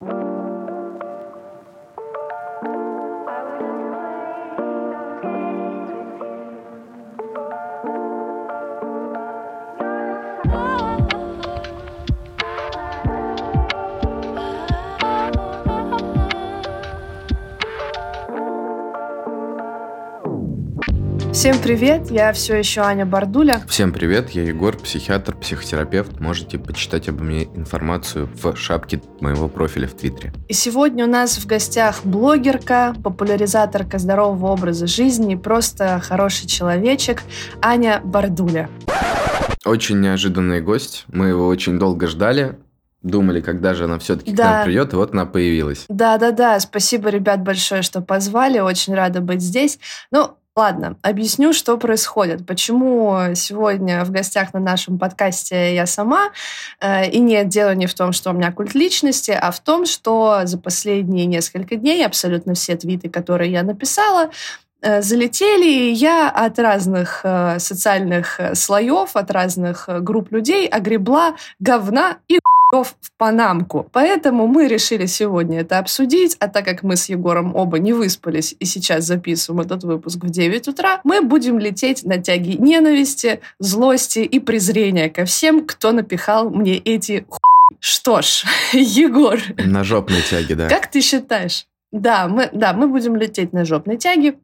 thank you Всем привет, я все еще Аня Бардуля. Всем привет, я Егор, психиатр, психотерапевт. Можете почитать обо мне информацию в шапке моего профиля в Твиттере. И сегодня у нас в гостях блогерка, популяризаторка здорового образа жизни, просто хороший человечек Аня Бардуля. Очень неожиданный гость. Мы его очень долго ждали. Думали, когда же она все-таки да. к нам придет, и вот она появилась. Да, да, да. Спасибо, ребят, большое, что позвали. Очень рада быть здесь. Ну, Ладно, объясню, что происходит. Почему сегодня в гостях на нашем подкасте я сама. Э, и нет, дело не в том, что у меня культ личности, а в том, что за последние несколько дней абсолютно все твиты, которые я написала, э, залетели, и я от разных э, социальных слоев, от разных групп людей огребла говна и в Панамку. Поэтому мы решили сегодня это обсудить, а так как мы с Егором оба не выспались и сейчас записываем этот выпуск в 9 утра, мы будем лететь на тяги ненависти, злости и презрения ко всем, кто напихал мне эти ху... Что ж, Егор. На жопной тяге, да. Как ты считаешь? Да, мы, да, мы будем лететь на жопной тяге.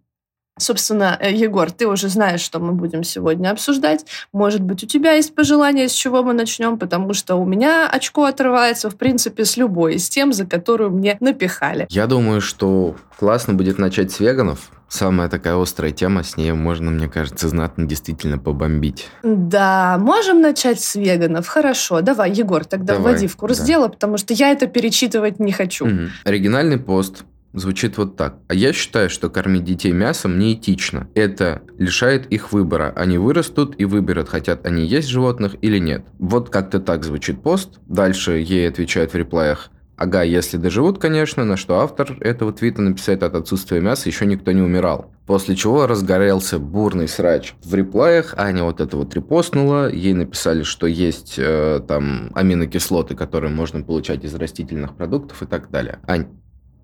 Собственно, э, Егор, ты уже знаешь, что мы будем сегодня обсуждать. Может быть, у тебя есть пожелание, с чего мы начнем, потому что у меня очко отрывается, в принципе, с любой из тем, за которую мне напихали. Я думаю, что классно будет начать с веганов. Самая такая острая тема, с ней можно, мне кажется, знатно действительно побомбить. Да, можем начать с веганов. Хорошо, давай, Егор, тогда давай, вводи в курс да. дела, потому что я это перечитывать не хочу. Угу. Оригинальный пост звучит вот так. А я считаю, что кормить детей мясом неэтично. Это лишает их выбора. Они вырастут и выберут, хотят они есть животных или нет. Вот как-то так звучит пост. Дальше ей отвечают в реплаях. Ага, если доживут, конечно, на что автор этого твита написает от отсутствия мяса еще никто не умирал. После чего разгорелся бурный срач в реплаях, Аня вот это вот репостнула, ей написали, что есть э, там аминокислоты, которые можно получать из растительных продуктов и так далее. Ань,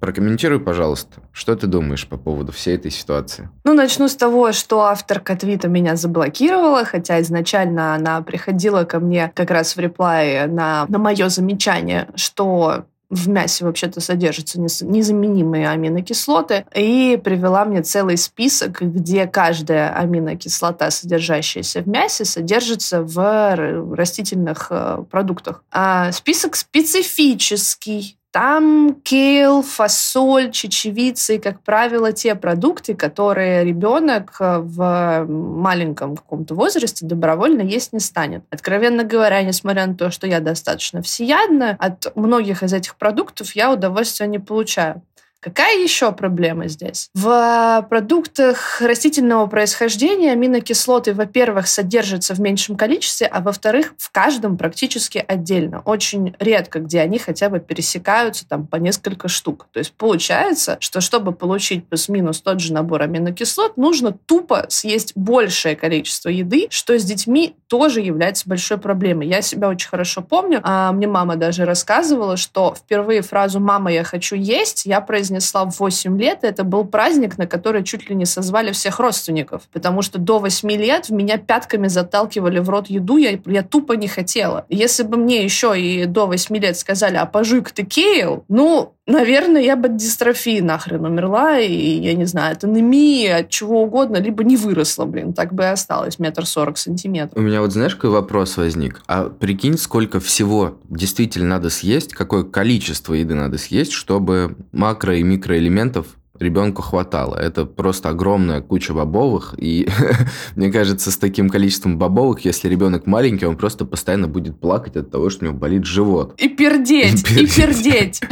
Прокомментируй, пожалуйста, что ты думаешь по поводу всей этой ситуации? Ну, начну с того, что авторка твита меня заблокировала, хотя изначально она приходила ко мне как раз в реплае на, на мое замечание, что в мясе вообще-то содержатся незаменимые аминокислоты, и привела мне целый список, где каждая аминокислота, содержащаяся в мясе, содержится в растительных э, продуктах. А список специфический, там кейл, фасоль, чечевица и, как правило, те продукты, которые ребенок э, в маленьком каком-то возрасте добровольно есть не станет. Откровенно говоря, несмотря на то, что я достаточно всеядна, от многих из этих продуктов я удовольствия не получаю. Какая еще проблема здесь? В продуктах растительного происхождения аминокислоты, во-первых, содержатся в меньшем количестве, а во-вторых, в каждом практически отдельно. Очень редко, где они хотя бы пересекаются там по несколько штук. То есть получается, что чтобы получить плюс-минус тот же набор аминокислот, нужно тупо съесть большее количество еды, что с детьми тоже является большой проблемой. Я себя очень хорошо помню. А мне мама даже рассказывала, что впервые фразу «мама, я хочу есть» я произнесла произнесла в 8 лет, это был праздник, на который чуть ли не созвали всех родственников. Потому что до 8 лет в меня пятками заталкивали в рот еду, я, я тупо не хотела. Если бы мне еще и до 8 лет сказали, а пожуй ты кейл, ну, наверное, я бы от дистрофии нахрен умерла, и, я не знаю, от анемии, от чего угодно, либо не выросла, блин, так бы и осталось, метр сорок сантиметров. У меня вот знаешь, какой вопрос возник? А прикинь, сколько всего действительно надо съесть, какое количество еды надо съесть, чтобы макро и микроэлементов ребенку хватало. Это просто огромная куча бобовых, и мне кажется, с таким количеством бобовых, если ребенок маленький, он просто постоянно будет плакать от того, что у него болит живот. И пердеть, и пердеть.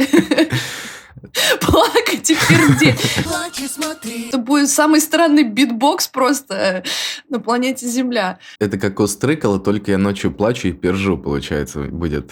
Плакать и пердеть. Это будет самый странный битбокс просто на планете Земля. Это как у Стрыкала, только я ночью плачу и пержу, получается, будет.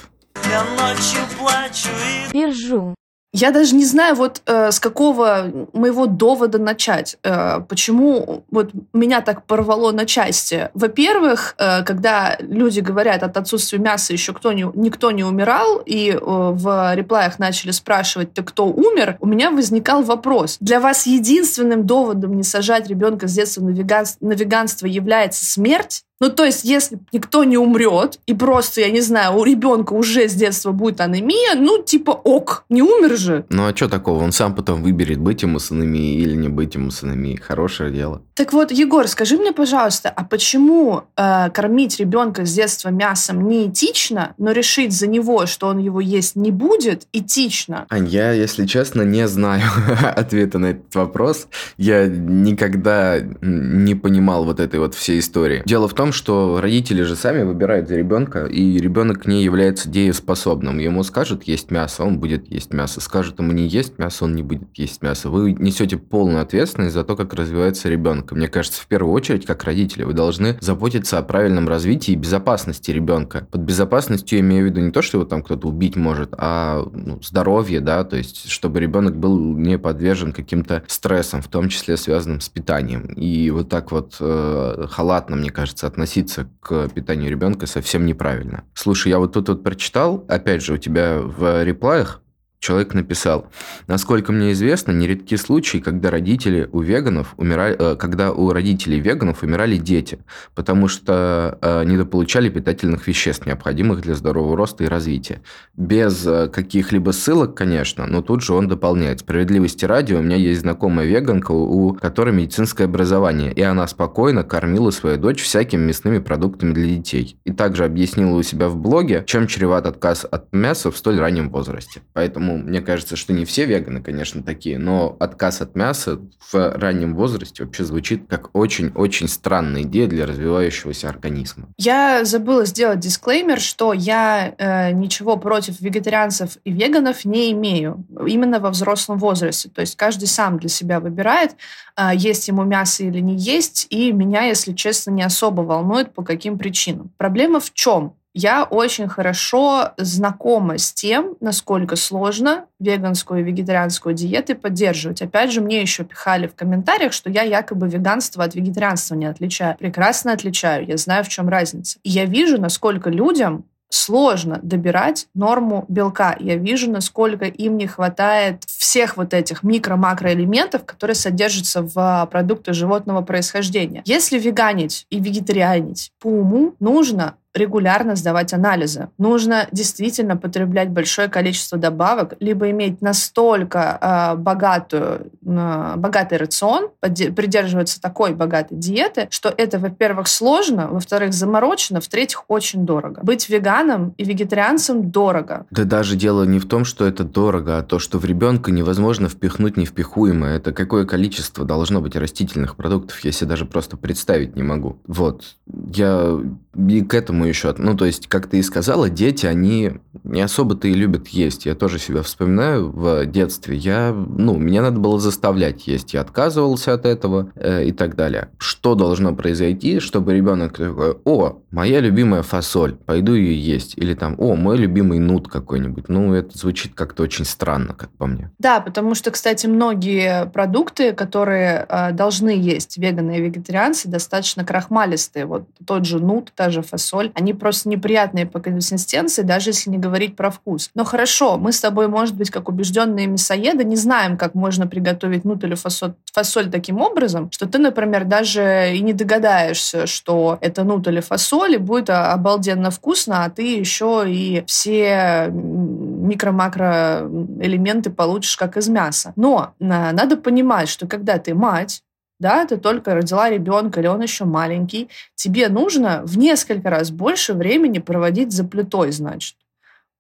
Я ночью плачу и... Пержу. Я даже не знаю, вот э, с какого моего довода начать. Э, почему вот меня так порвало на части. Во-первых, э, когда люди говорят от отсутствия мяса еще кто не, никто не умирал, и э, в реплаях начали спрашивать, ты кто умер, у меня возникал вопрос. Для вас единственным доводом не сажать ребенка с детства на, веганство, на веганство является смерть? Ну, то есть, если никто не умрет, и просто, я не знаю, у ребенка уже с детства будет анемия, ну, типа, ок, не умер же. Ну, а что такого? Он сам потом выберет, быть ему с анемией или не быть ему с анемией. Хорошее дело. Так вот, Егор, скажи мне, пожалуйста, а почему э, кормить ребенка с детства мясом не этично, но решить за него, что он его есть не будет, этично? Ань, я, если честно, не знаю ответа на этот вопрос. Я никогда не понимал вот этой вот всей истории. Дело в том, что родители же сами выбирают за ребенка, и ребенок не является дееспособным. Ему скажут есть мясо, он будет есть мясо. Скажут ему не есть мясо, он не будет есть мясо. Вы несете полную ответственность за то, как развивается ребенок. Мне кажется, в первую очередь, как родители, вы должны заботиться о правильном развитии и безопасности ребенка. Под безопасностью я имею в виду не то, что его там кто-то убить может, а ну, здоровье, да, то есть чтобы ребенок был не подвержен каким-то стрессам, в том числе связанным с питанием. И вот так вот э, халатно, мне кажется, относиться к питанию ребенка совсем неправильно. Слушай, я вот тут вот прочитал, опять же, у тебя в реплаях Человек написал, насколько мне известно, нередки случаи, когда родители у веганов умирали, э, когда у родителей веганов умирали дети, потому что э, недополучали питательных веществ, необходимых для здорового роста и развития. Без э, каких-либо ссылок, конечно, но тут же он дополняет. Справедливости ради, у меня есть знакомая веганка, у которой медицинское образование, и она спокойно кормила свою дочь всякими мясными продуктами для детей. И также объяснила у себя в блоге, чем чреват отказ от мяса в столь раннем возрасте. Поэтому мне кажется, что не все веганы, конечно, такие, но отказ от мяса в раннем возрасте вообще звучит как очень-очень странная идея для развивающегося организма. Я забыла сделать дисклеймер, что я э, ничего против вегетарианцев и веганов не имею, именно во взрослом возрасте. То есть каждый сам для себя выбирает, э, есть ему мясо или не есть, и меня, если честно, не особо волнует, по каким причинам. Проблема в чем? Я очень хорошо знакома с тем, насколько сложно веганскую и вегетарианскую диеты поддерживать. Опять же, мне еще пихали в комментариях, что я якобы веганство от вегетарианства не отличаю. Прекрасно отличаю, я знаю, в чем разница. И я вижу, насколько людям сложно добирать норму белка. Я вижу, насколько им не хватает всех вот этих микро-макроэлементов, которые содержатся в продуктах животного происхождения. Если веганить и вегетарианить по уму, нужно регулярно сдавать анализы. Нужно действительно потреблять большое количество добавок, либо иметь настолько э, богатую, э, богатый рацион, придерживаться такой богатой диеты, что это, во-первых, сложно, во-вторых, заморочено, в-третьих, очень дорого. Быть веганом и вегетарианцем дорого. Да даже дело не в том, что это дорого, а то, что в ребенка невозможно впихнуть невпихуемое. Это какое количество должно быть растительных продуктов, я себе даже просто представить не могу. Вот. Я и к этому еще... Ну, то есть, как ты и сказала, дети, они не особо-то и любят есть. Я тоже себя вспоминаю в детстве. Я, ну, меня надо было заставлять есть. Я отказывался от этого э, и так далее. Что должно произойти, чтобы ребенок такой, о, моя любимая фасоль, пойду ее есть. Или там, о, мой любимый нут какой-нибудь. Ну, это звучит как-то очень странно, как по мне. Да, потому что, кстати, многие продукты, которые э, должны есть веганы и вегетарианцы, достаточно крахмалистые. Вот тот же нут, та же фасоль, они просто неприятные по консистенции, даже если не говорить про вкус. Но хорошо, мы с тобой, может быть, как убежденные мясоеды, не знаем, как можно приготовить нут или фасоль, фасоль таким образом, что ты, например, даже и не догадаешься, что это нут или фасоль, и будет обалденно вкусно, а ты еще и все микро-макро элементы получишь как из мяса. Но надо понимать, что когда ты мать, да, ты только родила ребенка, или он еще маленький, тебе нужно в несколько раз больше времени проводить за плитой, значит.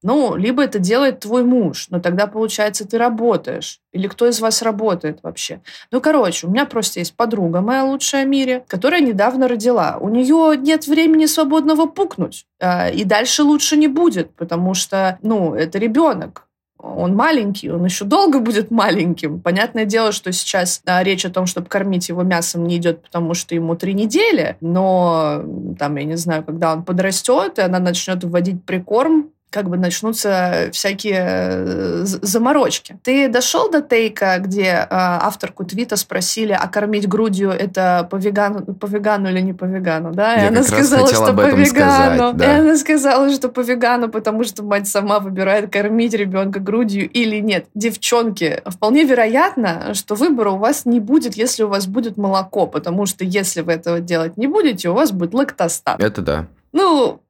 Ну, либо это делает твой муж, но тогда, получается, ты работаешь. Или кто из вас работает вообще? Ну, короче, у меня просто есть подруга моя лучшая в мире, которая недавно родила. У нее нет времени свободного пукнуть. А, и дальше лучше не будет, потому что, ну, это ребенок он маленький, он еще долго будет маленьким. Понятное дело, что сейчас речь о том, чтобы кормить его мясом не идет, потому что ему три недели, но там, я не знаю, когда он подрастет, и она начнет вводить прикорм, как бы начнутся всякие э, заморочки. Ты дошел до тейка, где э, авторку твита спросили, а кормить грудью это по вегану, по вегану или не по вегану, да? И Я она сказала, что об по этом вегану. сказать, да. И она сказала, что по вегану, потому что мать сама выбирает кормить ребенка грудью или нет. Девчонки, вполне вероятно, что выбора у вас не будет, если у вас будет молоко, потому что если вы этого делать не будете, у вас будет лактостат. Это да. Ну,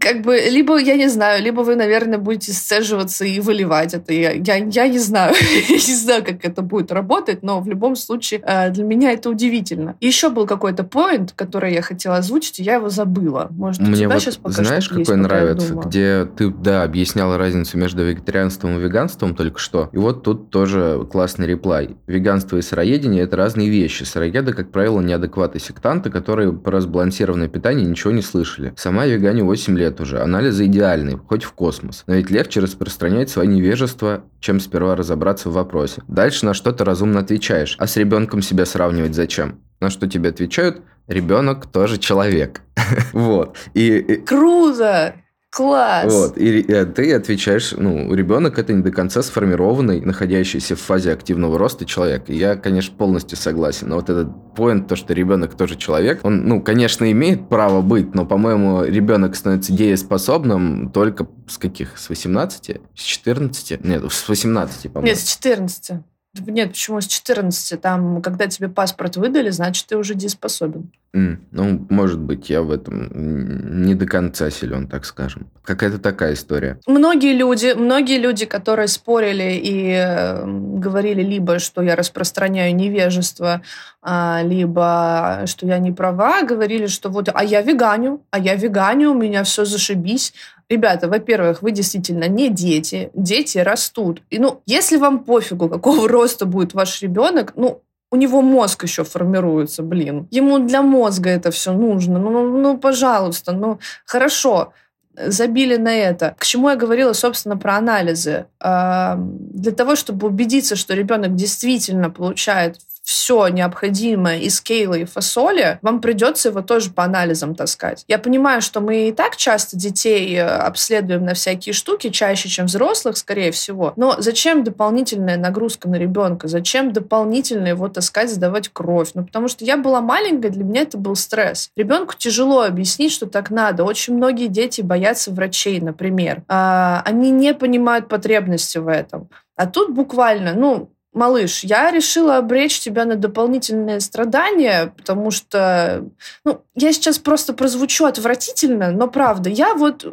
как бы, либо, я не знаю, либо вы, наверное, будете сцеживаться и выливать это. Я, я, я не знаю. я не знаю, как это будет работать, но в любом случае э, для меня это удивительно. Еще был какой-то поинт, который я хотела озвучить, и я его забыла. Может, у Мне тебя вот сейчас пока знаешь, есть, какой я нравится, где ты, да, объясняла разницу между вегетарианством и веганством только что. И вот тут тоже классный реплай. Веганство и сыроедение – это разные вещи. Сыроеды, как правило, неадекваты сектанты, которые про сбалансированное питание ничего не слышали. Сама я веганю 8 лет уже. Анализы идеальные, хоть в космос. Но ведь легче распространять свое невежество, чем сперва разобраться в вопросе. Дальше на что-то разумно отвечаешь. А с ребенком себя сравнивать зачем? На что тебе отвечают? Ребенок тоже человек. Вот. И, Круто! Класс! вот, и, э, ты отвечаешь, ну, ребенок это не до конца сформированный, находящийся в фазе активного роста человек. И я, конечно, полностью согласен. Но вот этот поинт, то, что ребенок тоже человек, он, ну, конечно, имеет право быть, но, по-моему, ребенок становится дееспособным только с каких? С 18? С 14? Нет, с 18, по-моему. Нет, с 14. Нет, почему с 14? Там, когда тебе паспорт выдали, значит, ты уже дееспособен. М, Ну, может быть, я в этом не до конца силен, так скажем. Какая-то такая история. Многие люди, многие люди, которые спорили и э, говорили либо, что я распространяю невежество, а, либо что я не права, говорили, что вот, а я веганю, а я веганю, у меня все зашибись. Ребята, во-первых, вы действительно не дети, дети растут. И ну, если вам пофигу, какого роста будет ваш ребенок, ну, у него мозг еще формируется, блин. Ему для мозга это все нужно. Ну, ну, ну, пожалуйста, ну, хорошо забили на это. К чему я говорила, собственно, про анализы? Для того, чтобы убедиться, что ребенок действительно получает все необходимое из кейла и фасоли, вам придется его тоже по анализам таскать. Я понимаю, что мы и так часто детей э, обследуем на всякие штуки, чаще, чем взрослых, скорее всего. Но зачем дополнительная нагрузка на ребенка? Зачем дополнительно его таскать, сдавать кровь? Ну, потому что я была маленькая, для меня это был стресс. Ребенку тяжело объяснить, что так надо. Очень многие дети боятся врачей, например. А, Они не понимают потребности в этом. А тут буквально, ну, малыш, я решила обречь тебя на дополнительные страдания, потому что, ну, я сейчас просто прозвучу отвратительно, но правда, я вот,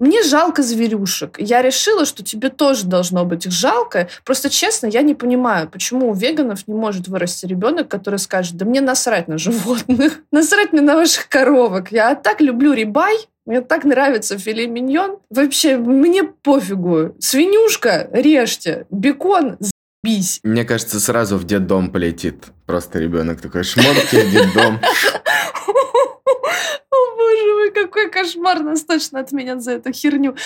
мне жалко зверюшек. Я решила, что тебе тоже должно быть их жалко. Просто честно, я не понимаю, почему у веганов не может вырасти ребенок, который скажет, да мне насрать на животных, насрать мне на ваших коровок. Я так люблю рибай, мне так нравится филе миньон. Вообще, мне пофигу. Свинюшка, режьте. Бекон, бись. Мне кажется, сразу в детдом полетит. Просто ребенок такой шмотки детдом. О, боже мой, какой кошмар. Нас точно отменят за эту херню.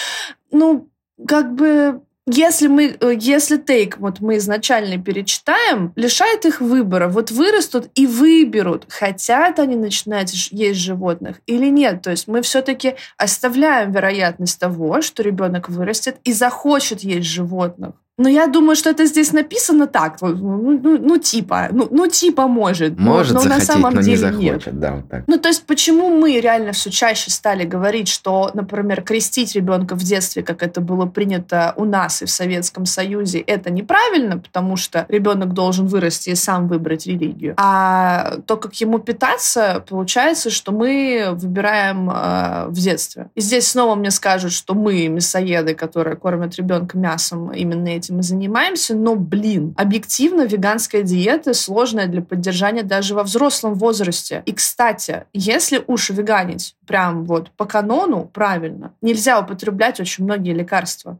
Ну, как бы... Если мы, э, если тейк, вот мы изначально перечитаем, лишает их выбора. Вот вырастут и выберут, хотят они начинать есть животных или нет. То есть мы все-таки оставляем вероятность того, что ребенок вырастет и захочет есть животных. Но я думаю, что это здесь написано так, вот, ну, ну, ну, типа, ну, ну типа может, но- Может но, на захотеть, самом но не деле нет. захочет. Да, вот так. Ну, то есть, почему мы реально все чаще стали говорить, что, например, крестить ребенка в детстве, как это было принято у нас и в Советском Союзе, это неправильно, потому что ребенок должен вырасти и сам выбрать религию. А то, как ему питаться, получается, что мы выбираем э, в детстве. И здесь снова мне скажут, что мы мясоеды, которые кормят ребенка мясом, именно этим и занимаемся. Но, блин, объективно веганская диета сложная для поддержания даже во взрослом возрасте. И, кстати, если уж веганить прям вот по канону правильно, нельзя употреблять очень многие лекарства.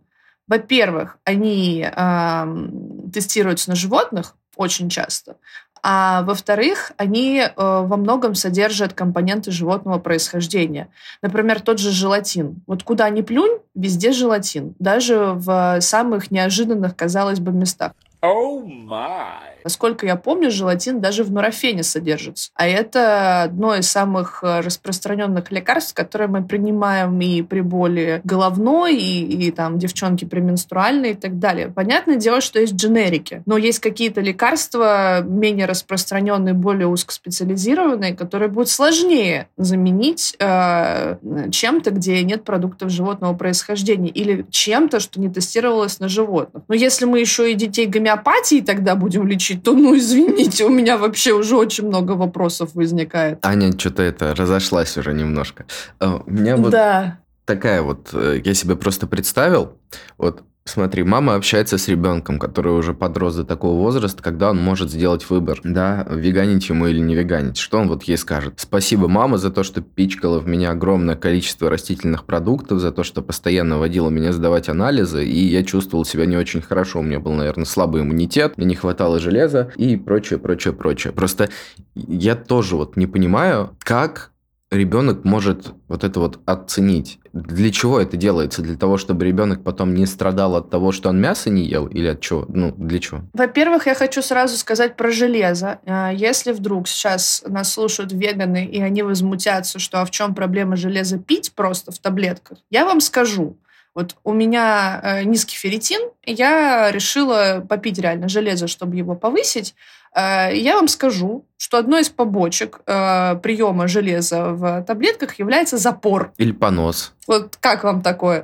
Во-первых, они эм, тестируются на животных очень часто. А во-вторых, они э, во многом содержат компоненты животного происхождения. Например, тот же желатин. Вот куда ни плюнь, везде желатин. Даже в самых неожиданных, казалось бы, местах. Oh my! Насколько я помню, желатин даже в нурофене содержится. А это одно из самых э, распространенных лекарств, которые мы принимаем и при боли головной, и, и там девчонки пременструальные и так далее. Понятное дело, что есть дженерики, но есть какие-то лекарства менее распространенные, более узкоспециализированные, которые будут сложнее заменить э, чем-то, где нет продуктов животного происхождения, или чем-то, что не тестировалось на животных. Но если мы еще и детей гомеопатией тогда будем лечить, вылечить, то, ну, извините, у меня вообще уже очень много вопросов возникает. Аня что-то это разошлась уже немножко. А, у меня вот да. такая вот, э, я себе просто представил, вот Смотри, мама общается с ребенком, который уже подрос до такого возраста, когда он может сделать выбор, да, веганить ему или не веганить. Что он вот ей скажет? Спасибо, мама, за то, что пичкала в меня огромное количество растительных продуктов, за то, что постоянно водила меня сдавать анализы, и я чувствовал себя не очень хорошо. У меня был, наверное, слабый иммунитет, мне не хватало железа и прочее, прочее, прочее. Просто я тоже вот не понимаю, как ребенок может вот это вот оценить. Для чего это делается? Для того, чтобы ребенок потом не страдал от того, что он мясо не ел, или от чего? Ну, для чего? Во-первых, я хочу сразу сказать про железо. А, если вдруг сейчас нас слушают веганы, и они возмутятся, что а в чем проблема железа пить просто в таблетках, я вам скажу. Вот у меня э, низкий ферритин, я решила попить реально железо, чтобы его повысить. Э, я вам скажу, что одной из побочек э, приема железа в таблетках является запор. Или понос. Вот как вам такое?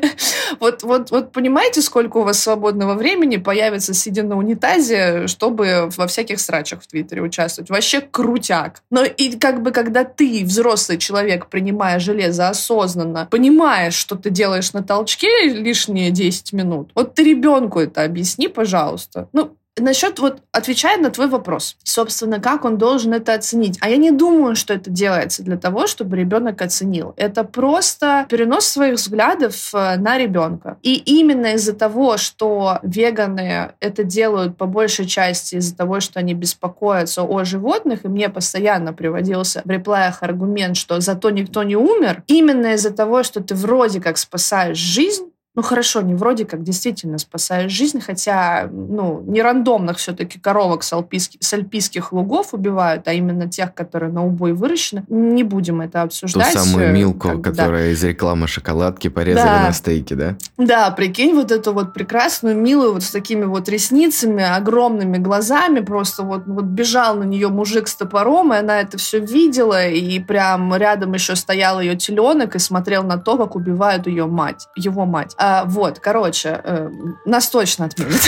вот, вот, вот понимаете, сколько у вас свободного времени появится, сидя на унитазе, чтобы во всяких срачах в Твиттере участвовать? Вообще крутяк. Но и как бы, когда ты, взрослый человек, принимая железо осознанно, понимаешь, что ты делаешь на толчке лишние 10 минут, вот ты ребенку это объясни, пожалуйста. Ну, Насчет, вот, отвечая на твой вопрос, собственно, как он должен это оценить. А я не думаю, что это делается для того, чтобы ребенок оценил. Это просто перенос своих взглядов э, на ребенка. И именно из-за того, что веганы это делают по большей части из-за того, что они беспокоятся о животных, и мне постоянно приводился в реплаях аргумент, что зато никто не умер, именно из-за того, что ты вроде как спасаешь жизнь, ну хорошо, не вроде как действительно спасаешь жизнь, хотя ну, не рандомных все-таки коровок с, альпийских, с альпийских лугов убивают, а именно тех, которые на убой выращены. Не будем это обсуждать. Ту самую Милку, как, которая да. из рекламы шоколадки порезали да. на стейки, да? Да, прикинь, вот эту вот прекрасную Милу вот с такими вот ресницами, огромными глазами, просто вот, вот бежал на нее мужик с топором, и она это все видела, и прям рядом еще стоял ее теленок и смотрел на то, как убивают ее мать, его мать. А, вот, короче, э, нас точно отменят.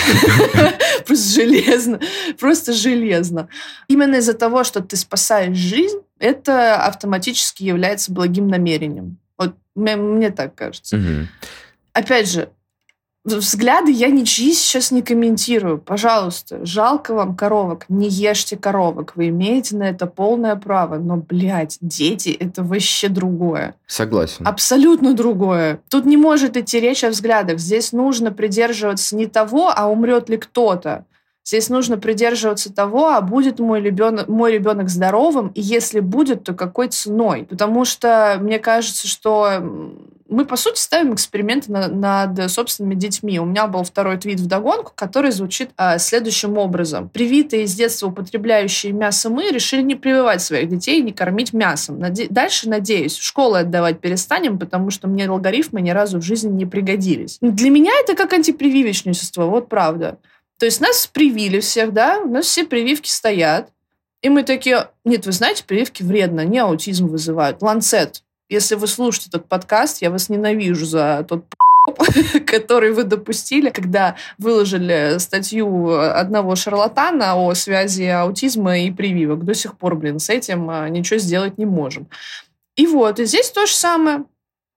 Просто железно. Просто железно. Именно из-за того, что ты спасаешь жизнь, это автоматически является благим намерением. Вот мне, так кажется. Опять же, Взгляды я ничьи сейчас не комментирую. Пожалуйста, жалко вам коровок, не ешьте коровок. Вы имеете на это полное право. Но, блядь, дети — это вообще другое. Согласен. Абсолютно другое. Тут не может идти речь о взглядах. Здесь нужно придерживаться не того, а умрет ли кто-то. Здесь нужно придерживаться того, а будет мой ребенок, мой ребенок здоровым, и если будет, то какой ценой. Потому что мне кажется, что мы, по сути, ставим эксперименты на, над собственными детьми. У меня был второй твит в догонку, который звучит а, следующим образом. Привитые с детства употребляющие мясо мы решили не прививать своих детей и не кормить мясом. Наде... Дальше, надеюсь, в школы отдавать перестанем, потому что мне алгоритмы ни разу в жизни не пригодились. Для меня это как антипрививочничество, вот правда. То есть нас привили всех, да, у нас все прививки стоят. И мы такие, нет, вы знаете, прививки вредно, не аутизм вызывают. Ланцет, если вы слушаете этот подкаст, я вас ненавижу за тот который вы допустили, когда выложили статью одного шарлатана о связи аутизма и прививок. До сих пор, блин, с этим а, ничего сделать не можем. И вот, и здесь то же самое.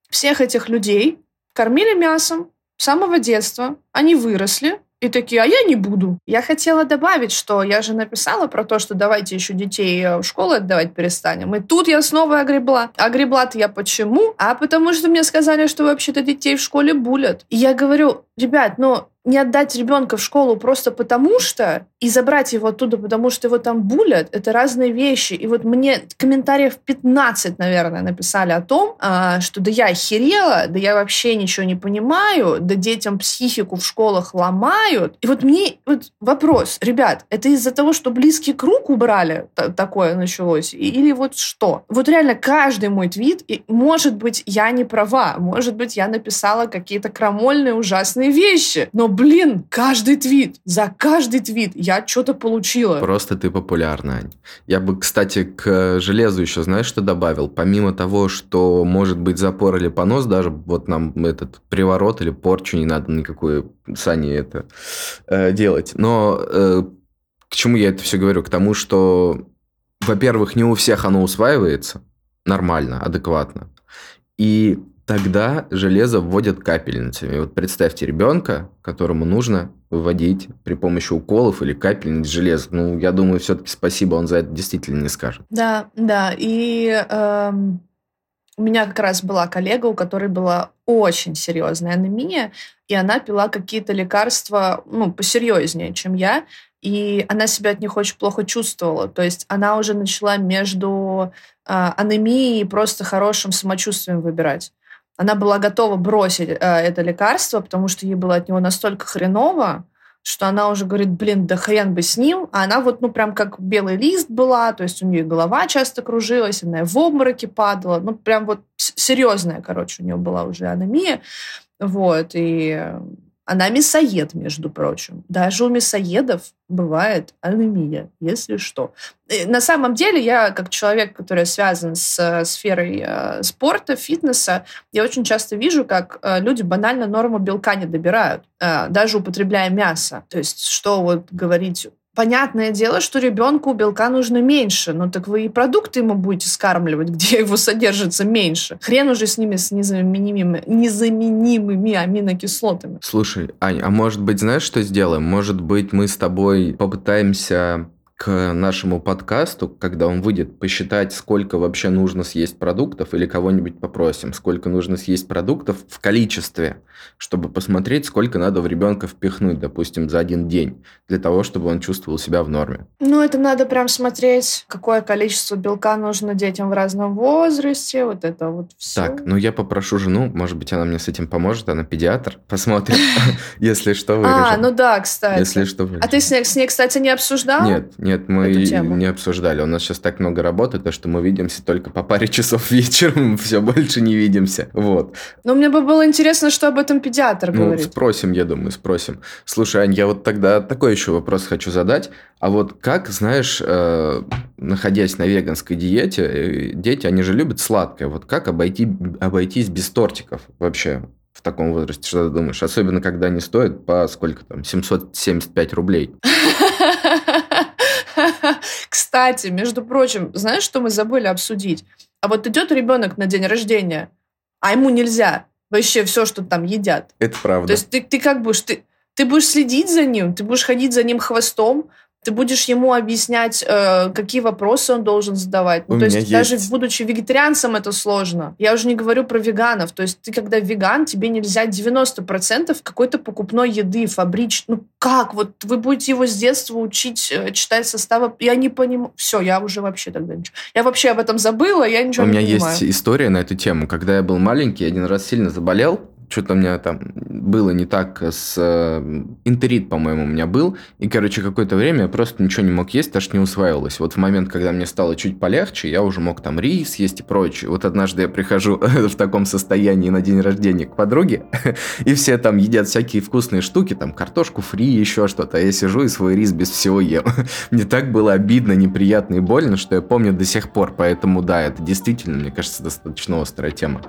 Всех этих людей кормили мясом с самого детства. Они выросли, и такие, а я не буду. Я хотела добавить, что я же написала про то, что давайте еще детей э, в школу отдавать перестанем. И тут я снова огребла. Огребла-то я почему? А потому что мне сказали, что вообще-то детей в школе булят. И я говорю, ребят, ну, не отдать ребенка в школу просто потому что, и забрать его оттуда, потому что его там булят, это разные вещи. И вот мне комментариев 15, наверное, написали о том, а, что да я охерела, да я вообще ничего не понимаю, да детям психику в школах ломают. И вот мне вот вопрос, ребят, это из-за того, что близкий круг убрали, такое началось, или вот что? Вот реально каждый мой твит, и, может быть, я не права, может быть, я написала какие-то крамольные ужасные вещи, но блин, каждый твит, за каждый твит я что-то получила. Просто ты популярна, Ань. Я бы, кстати, к железу еще знаешь, что добавил? Помимо того, что может быть запор или понос, даже вот нам этот приворот или порчу не надо никакую Сане это э, делать. Но э, к чему я это все говорю? К тому, что, во-первых, не у всех оно усваивается нормально, адекватно. И тогда железо вводят капельницами. Вот представьте ребенка, которому нужно вводить при помощи уколов или капельниц железо. Ну, я думаю, все-таки спасибо он за это действительно не скажет. Да, да. И эм, у меня как раз была коллега, у которой была очень серьезная анемия, и она пила какие-то лекарства, ну, посерьезнее, чем я, и она себя от них очень плохо чувствовала. То есть она уже начала между э, анемией и просто хорошим самочувствием выбирать она была готова бросить э, это лекарство, потому что ей было от него настолько хреново, что она уже говорит, блин, да хрен бы с ним. А она вот, ну, прям как белый лист была, то есть у нее голова часто кружилась, она в обмороке падала. Ну, прям вот серьезная, короче, у нее была уже анемия. Вот, и она мясоед, между прочим. Даже у мясоедов бывает анемия, если что. И на самом деле я, как человек, который связан с э, сферой э, спорта, фитнеса, я очень часто вижу, как э, люди банально норму белка не добирают, даже употребляя мясо. То есть что вот говорить Понятное дело, что ребенку белка нужно меньше, но так вы и продукты ему будете скармливать, где его содержится меньше. Хрен уже с ними, с незаменимыми, незаменимыми аминокислотами. Слушай, Ань, а может быть, знаешь, что сделаем? Может быть, мы с тобой попытаемся к нашему подкасту, когда он выйдет, посчитать, сколько вообще нужно съесть продуктов, или кого-нибудь попросим, сколько нужно съесть продуктов в количестве, чтобы посмотреть, сколько надо в ребенка впихнуть, допустим, за один день, для того, чтобы он чувствовал себя в норме. Ну, это надо прям смотреть, какое количество белка нужно детям в разном возрасте, вот это вот все. Так, ну я попрошу жену, может быть, она мне с этим поможет, она педиатр, посмотрим, если что, вырежем. А, ну да, кстати. Если что, А ты с ней, кстати, не обсуждал? Нет, нет, мы не обсуждали. У нас сейчас так много работы, то что мы видимся только по паре часов вечером, все больше не видимся. Вот. Но мне бы было интересно, что об этом педиатр ну, говорит. спросим, я думаю, спросим. Слушай, Ань, я вот тогда такой еще вопрос хочу задать. А вот как, знаешь, э, находясь на веганской диете, э, дети, они же любят сладкое. Вот как обойти, обойтись без тортиков вообще? в таком возрасте, что ты думаешь? Особенно, когда они стоят по сколько там, 775 рублей. Кстати, между прочим, знаешь, что мы забыли обсудить? А вот идет ребенок на день рождения, а ему нельзя вообще все, что там едят. Это правда. То есть ты, ты как будешь, ты, ты будешь следить за ним, ты будешь ходить за ним хвостом, ты будешь ему объяснять, э, какие вопросы он должен задавать. Ну, то есть, есть даже будучи вегетарианцем это сложно. Я уже не говорю про веганов. То есть ты когда веган, тебе нельзя 90% какой-то покупной еды, фабрич. Ну как? Вот вы будете его с детства учить э, читать составы. Я не понимаю. Все, я уже вообще тогда ничего. Я вообще об этом забыла, я ничего У не понимаю. У меня есть история на эту тему. Когда я был маленький, один раз сильно заболел, что-то у меня там было не так с... Э, интерит, по-моему, у меня был. И, короче, какое-то время я просто ничего не мог есть, аж не усваивалось. Вот в момент, когда мне стало чуть полегче, я уже мог там рис есть и прочее. Вот однажды я прихожу в таком состоянии на день рождения к подруге, и все там едят всякие вкусные штуки, там картошку фри, еще что-то. А я сижу и свой рис без всего ем. мне так было обидно, неприятно и больно, что я помню до сих пор. Поэтому, да, это действительно, мне кажется, достаточно острая тема.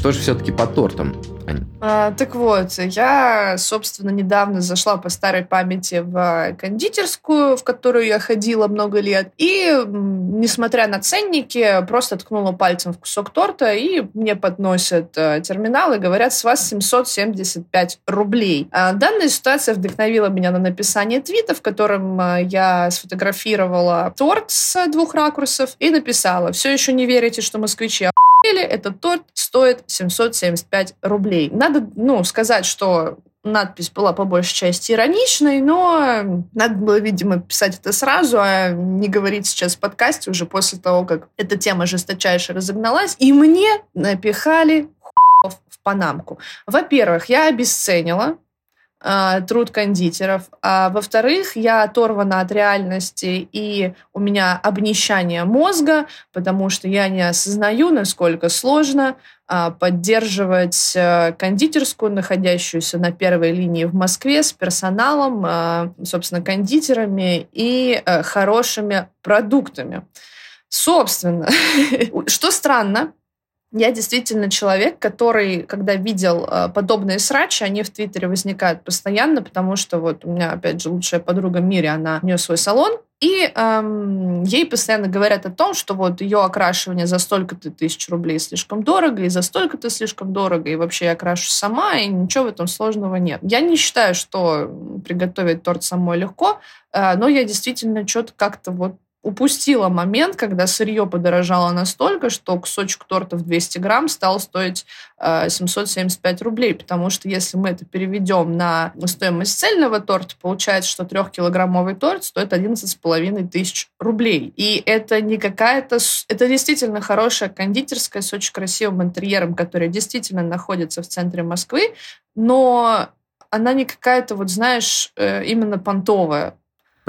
Что же все-таки по тортам? А, так вот, я, собственно, недавно зашла по старой памяти в кондитерскую, в которую я ходила много лет, и, несмотря на ценники, просто ткнула пальцем в кусок торта, и мне подносят э, терминал и говорят, с вас 775 рублей. А данная ситуация вдохновила меня на написание твита, в котором э, я сфотографировала торт с двух ракурсов и написала, все еще не верите, что москвичи этот торт стоит 775 рублей. Надо, ну, сказать, что надпись была по большей части ироничной, но надо было, видимо, писать это сразу, а не говорить сейчас в подкасте уже после того, как эта тема жесточайше разогналась. И мне напихали в панамку. Во-первых, я обесценила труд кондитеров. А во-вторых, я оторвана от реальности, и у меня обнищание мозга, потому что я не осознаю, насколько сложно э, поддерживать э, кондитерскую, находящуюся на первой линии в Москве, с персоналом, э, собственно, кондитерами и э, хорошими продуктами. Собственно, что странно, я действительно человек, который, когда видел э, подобные срачи, они в Твиттере возникают постоянно, потому что вот у меня, опять же, лучшая подруга в мире, она, у нее свой салон, и эм, ей постоянно говорят о том, что вот ее окрашивание за столько-то тысяч рублей слишком дорого, и за столько-то слишком дорого, и вообще я окрашу сама, и ничего в этом сложного нет. Я не считаю, что приготовить торт самой легко, э, но я действительно что-то как-то вот упустила момент, когда сырье подорожало настолько, что кусочек торта в 200 грамм стал стоить э, 775 рублей, потому что если мы это переведем на стоимость цельного торта, получается, что трехкилограммовый торт стоит 11,5 тысяч рублей. И это не какая-то... Это действительно хорошая кондитерская с очень красивым интерьером, которая действительно находится в центре Москвы, но она не какая-то, вот знаешь, э, именно понтовая.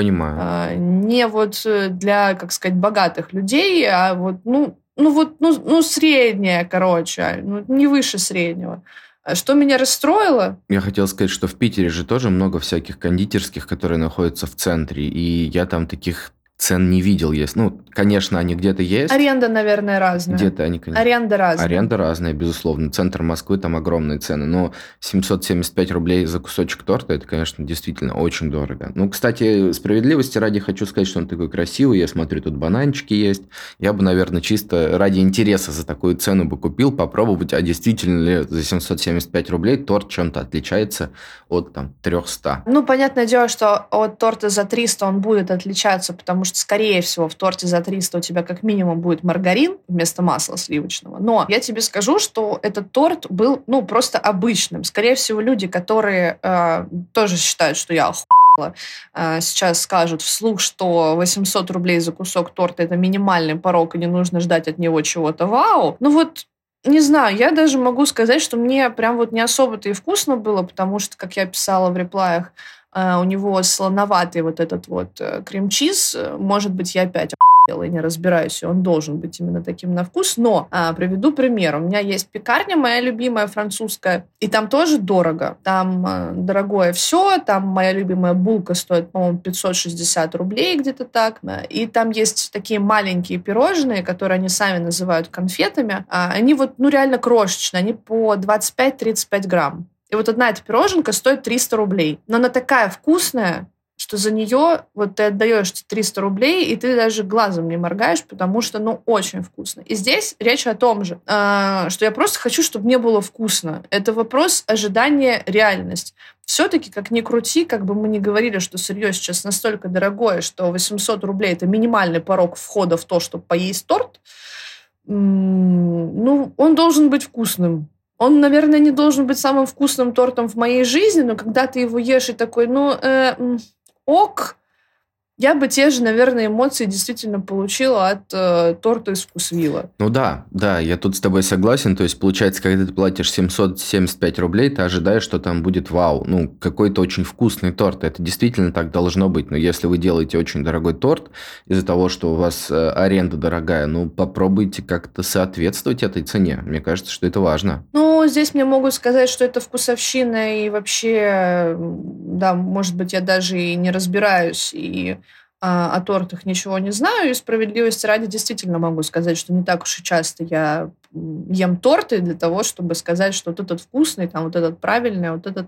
Понимаю. А, не вот для, как сказать, богатых людей, а вот, ну, ну вот, ну, ну средняя, короче, ну, не выше среднего. А что меня расстроило? Я хотел сказать, что в Питере же тоже много всяких кондитерских, которые находятся в центре, и я там таких цен не видел. Есть. Ну, конечно, они где-то есть. Аренда, наверное, разная. Где-то они, конечно. Аренда разная. Аренда разная, безусловно. Центр Москвы, там огромные цены. Но 775 рублей за кусочек торта, это, конечно, действительно очень дорого. Ну, кстати, справедливости ради хочу сказать, что он такой красивый. Я смотрю, тут бананчики есть. Я бы, наверное, чисто ради интереса за такую цену бы купил, попробовать, а действительно ли за 775 рублей торт чем-то отличается от там 300. Ну, понятное дело, что от торта за 300 он будет отличаться, потому что что, скорее всего, в торте за 300 у тебя как минимум будет маргарин вместо масла сливочного. Но я тебе скажу, что этот торт был, ну, просто обычным. Скорее всего, люди, которые э, тоже считают, что я охуела, э, сейчас скажут вслух, что 800 рублей за кусок торта – это минимальный порог, и не нужно ждать от него чего-то вау. Ну вот не знаю, я даже могу сказать, что мне прям вот не особо-то и вкусно было, потому что, как я писала в реплаях, у него слоноватый вот этот вот э, крем-чиз. Может быть, я опять я не разбираюсь, и он должен быть именно таким на вкус. Но а, приведу пример. У меня есть пекарня, моя любимая французская, и там тоже дорого. Там а, дорогое все, там моя любимая булка стоит, по-моему, 560 рублей где-то так. И там есть такие маленькие пирожные, которые они сами называют конфетами. А, они вот, ну, реально крошечные, они по 25-35 грамм. И вот одна эта пироженка стоит 300 рублей. Но она такая вкусная, что за нее вот ты отдаешь 300 рублей, и ты даже глазом не моргаешь, потому что, ну, очень вкусно. И здесь речь о том же, а, что я просто хочу, чтобы мне было вкусно. Это вопрос ожидания реальность. Все-таки, как ни крути, как бы мы ни говорили, что сырье сейчас настолько дорогое, что 800 рублей – это минимальный порог входа в то, чтобы поесть торт, ну, он должен быть вкусным. Он, наверное, не должен быть самым вкусным тортом в моей жизни, но когда ты его ешь и такой, ну, э, ок, я бы те же, наверное, эмоции действительно получила от э, торта из вкусвилла. Ну да, да, я тут с тобой согласен. То есть, получается, когда ты платишь 775 рублей, ты ожидаешь, что там будет вау, ну, какой-то очень вкусный торт. Это действительно так должно быть. Но если вы делаете очень дорогой торт из-за того, что у вас э, аренда дорогая, ну, попробуйте как-то соответствовать этой цене. Мне кажется, что это важно. Ну, здесь мне могут сказать, что это вкусовщина, и вообще, да, может быть, я даже и не разбираюсь, и о тортах ничего не знаю, и справедливости ради действительно могу сказать, что не так уж и часто я ем торты для того, чтобы сказать, что вот этот вкусный, там вот этот правильный, а вот этот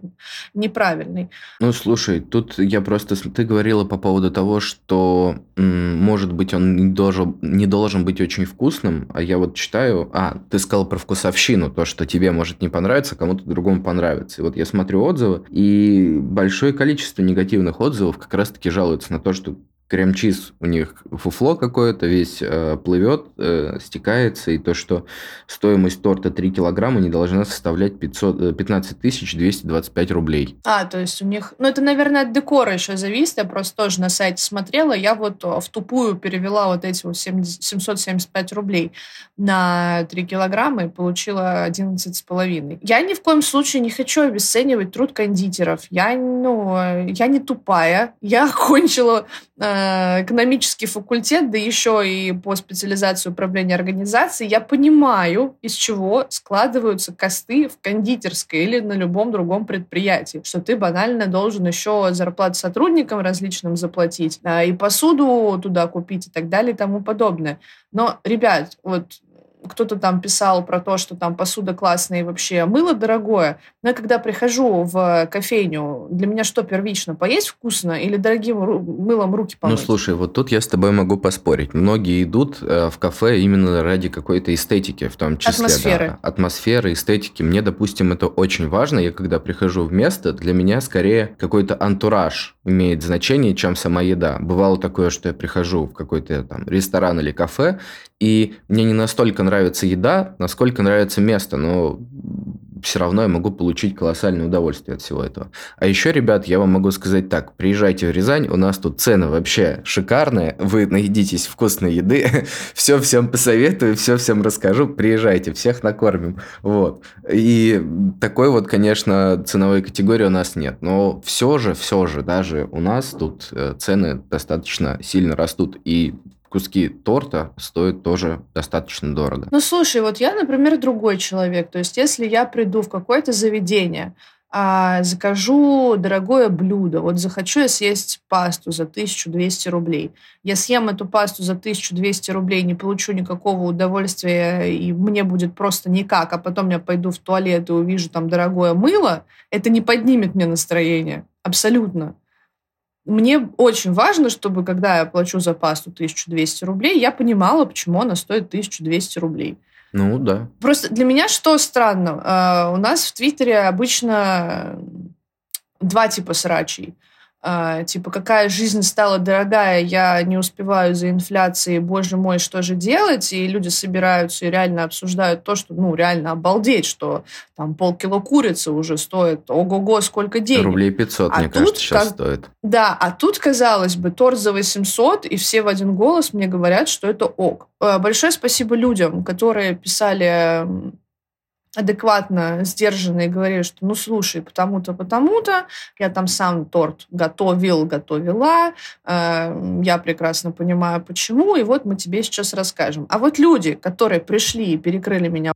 неправильный. Ну, слушай, тут я просто... Ты говорила по поводу того, что, может быть, он не должен, не должен быть очень вкусным, а я вот читаю... А, ты сказал про вкусовщину, то, что тебе может не понравиться, кому-то другому понравится. И вот я смотрю отзывы, и большое количество негативных отзывов как раз-таки жалуются на то, что крем-чиз у них фуфло какое-то, весь э, плывет, э, стекается, и то, что стоимость торта 3 килограмма не должна составлять 500, 15 225 рублей. А, то есть у них... Ну, это, наверное, от декора еще зависит. Я просто тоже на сайте смотрела. Я вот в тупую перевела вот эти вот 70, 775 рублей на 3 килограмма и получила 11,5. Я ни в коем случае не хочу обесценивать труд кондитеров. Я, ну, я не тупая. Я окончила э, экономический факультет, да еще и по специализации управления организацией, я понимаю, из чего складываются косты в кондитерской или на любом другом предприятии. Что ты банально должен еще зарплату сотрудникам различным заплатить, а, и посуду туда купить и так далее и тому подобное. Но, ребят, вот кто-то там писал про то, что там посуда классная и вообще мыло дорогое. Но я когда прихожу в кофейню, для меня что первично? Поесть вкусно или дорогим мылом руки помыть? Ну, слушай, вот тут я с тобой могу поспорить. Многие идут э, в кафе именно ради какой-то эстетики, в том числе. Атмосферы. Да, атмосферы, эстетики. Мне, допустим, это очень важно. Я когда прихожу в место, для меня скорее какой-то антураж имеет значение, чем сама еда. Бывало такое, что я прихожу в какой-то там ресторан или кафе, и мне не настолько нравится еда, насколько нравится место, но все равно я могу получить колоссальное удовольствие от всего этого. А еще, ребят, я вам могу сказать так, приезжайте в Рязань, у нас тут цены вообще шикарные, вы наедитесь вкусной еды, все всем посоветую, все всем расскажу, приезжайте, всех накормим. Вот. И такой вот, конечно, ценовой категории у нас нет, но все же, все же, даже у нас тут э, цены достаточно сильно растут, и куски торта стоят тоже достаточно дорого. Ну, слушай, вот я, например, другой человек. То есть, если я приду в какое-то заведение, а, закажу дорогое блюдо, вот захочу я съесть пасту за 1200 рублей. Я съем эту пасту за 1200 рублей, не получу никакого удовольствия, и мне будет просто никак, а потом я пойду в туалет и увижу там дорогое мыло, это не поднимет мне настроение. Абсолютно мне очень важно, чтобы, когда я плачу за пасту 1200 рублей, я понимала, почему она стоит 1200 рублей. Ну, да. Просто для меня что странно? Uh, у нас в Твиттере обычно два типа срачей. А, типа, какая жизнь стала дорогая, я не успеваю за инфляцией, боже мой, что же делать? И люди собираются и реально обсуждают то, что, ну, реально обалдеть, что там полкило курицы уже стоит, ого-го, сколько денег. Рублей 500, а мне тут, кажется, сейчас как... стоит. Да, а тут, казалось бы, торт за 800, и все в один голос мне говорят, что это ок. Э, большое спасибо людям, которые писали адекватно, сдержанно и говорили, что ну слушай, потому-то, потому-то, я там сам торт готовил, готовила, э, я прекрасно понимаю, почему, и вот мы тебе сейчас расскажем. А вот люди, которые пришли и перекрыли меня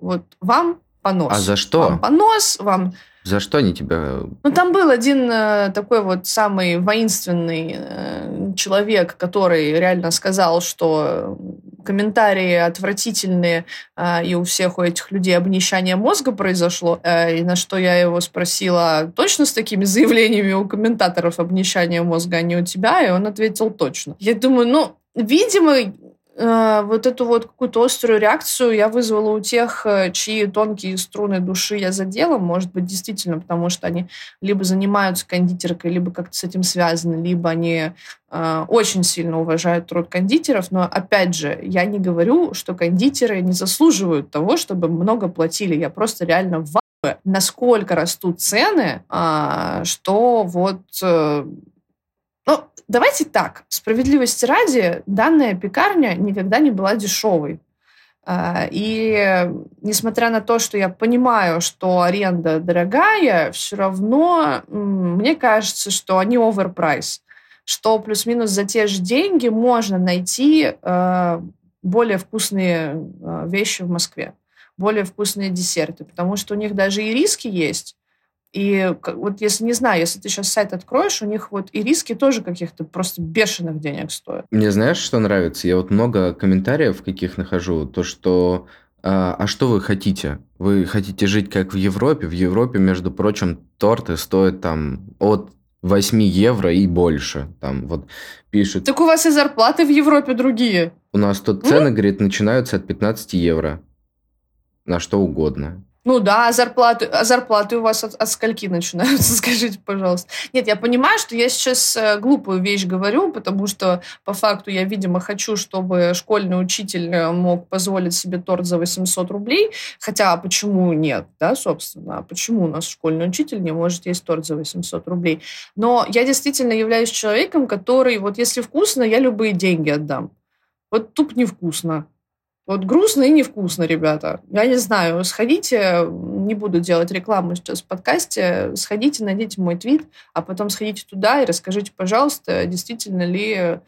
вот вам понос. А за что? Вам понос, вам за что они тебя... Ну, там был один э, такой вот самый воинственный э, человек, который реально сказал, что комментарии отвратительные, э, и у всех у этих людей обнищание мозга произошло. Э, и на что я его спросила, точно с такими заявлениями у комментаторов обнищание мозга, а не у тебя? И он ответил, точно. Я думаю, ну, видимо, вот эту вот какую-то острую реакцию я вызвала у тех, э, чьи тонкие струны души я задела, может быть, действительно, потому что они либо занимаются кондитеркой, либо как-то с этим связаны, либо они э, очень сильно уважают труд кондитеров, но, опять же, я не говорю, что кондитеры не заслуживают того, чтобы много платили. Я просто реально в насколько растут цены, э, что вот э, давайте так, справедливости ради, данная пекарня никогда не была дешевой. А, и несмотря на то, что я понимаю, что аренда дорогая, все равно мне кажется, что они оверпрайс, что плюс-минус за те же деньги можно найти а, более вкусные а, вещи в Москве, более вкусные десерты, потому что у них даже и риски есть, и вот если, не знаю, если ты сейчас сайт откроешь, у них вот и риски тоже каких-то просто бешеных денег стоят. Мне знаешь, что нравится? Я вот много комментариев каких нахожу, то, что А, а что вы хотите? Вы хотите жить как в Европе? В Европе, между прочим, торты стоят там от 8 евро и больше. Там вот пишут. Так у вас и зарплаты в Европе другие. У нас тут цены, говорит, начинаются от 15 евро. На что угодно. Ну да, а зарплаты, а зарплаты у вас от, от скольки начинаются, скажите, пожалуйста. Нет, я понимаю, что я сейчас э, глупую вещь говорю, потому что по факту я, видимо, хочу, чтобы школьный учитель э, мог позволить себе торт за 800 рублей, хотя почему нет, да, собственно, почему у нас школьный учитель не может есть торт за 800 рублей. Но я действительно являюсь человеком, который, вот если вкусно, я любые деньги отдам. Вот туп невкусно. Вот грустно и невкусно, ребята. Я не знаю, сходите, не буду делать рекламу сейчас в подкасте, сходите, найдите мой твит, а потом сходите туда и расскажите, пожалуйста, действительно ли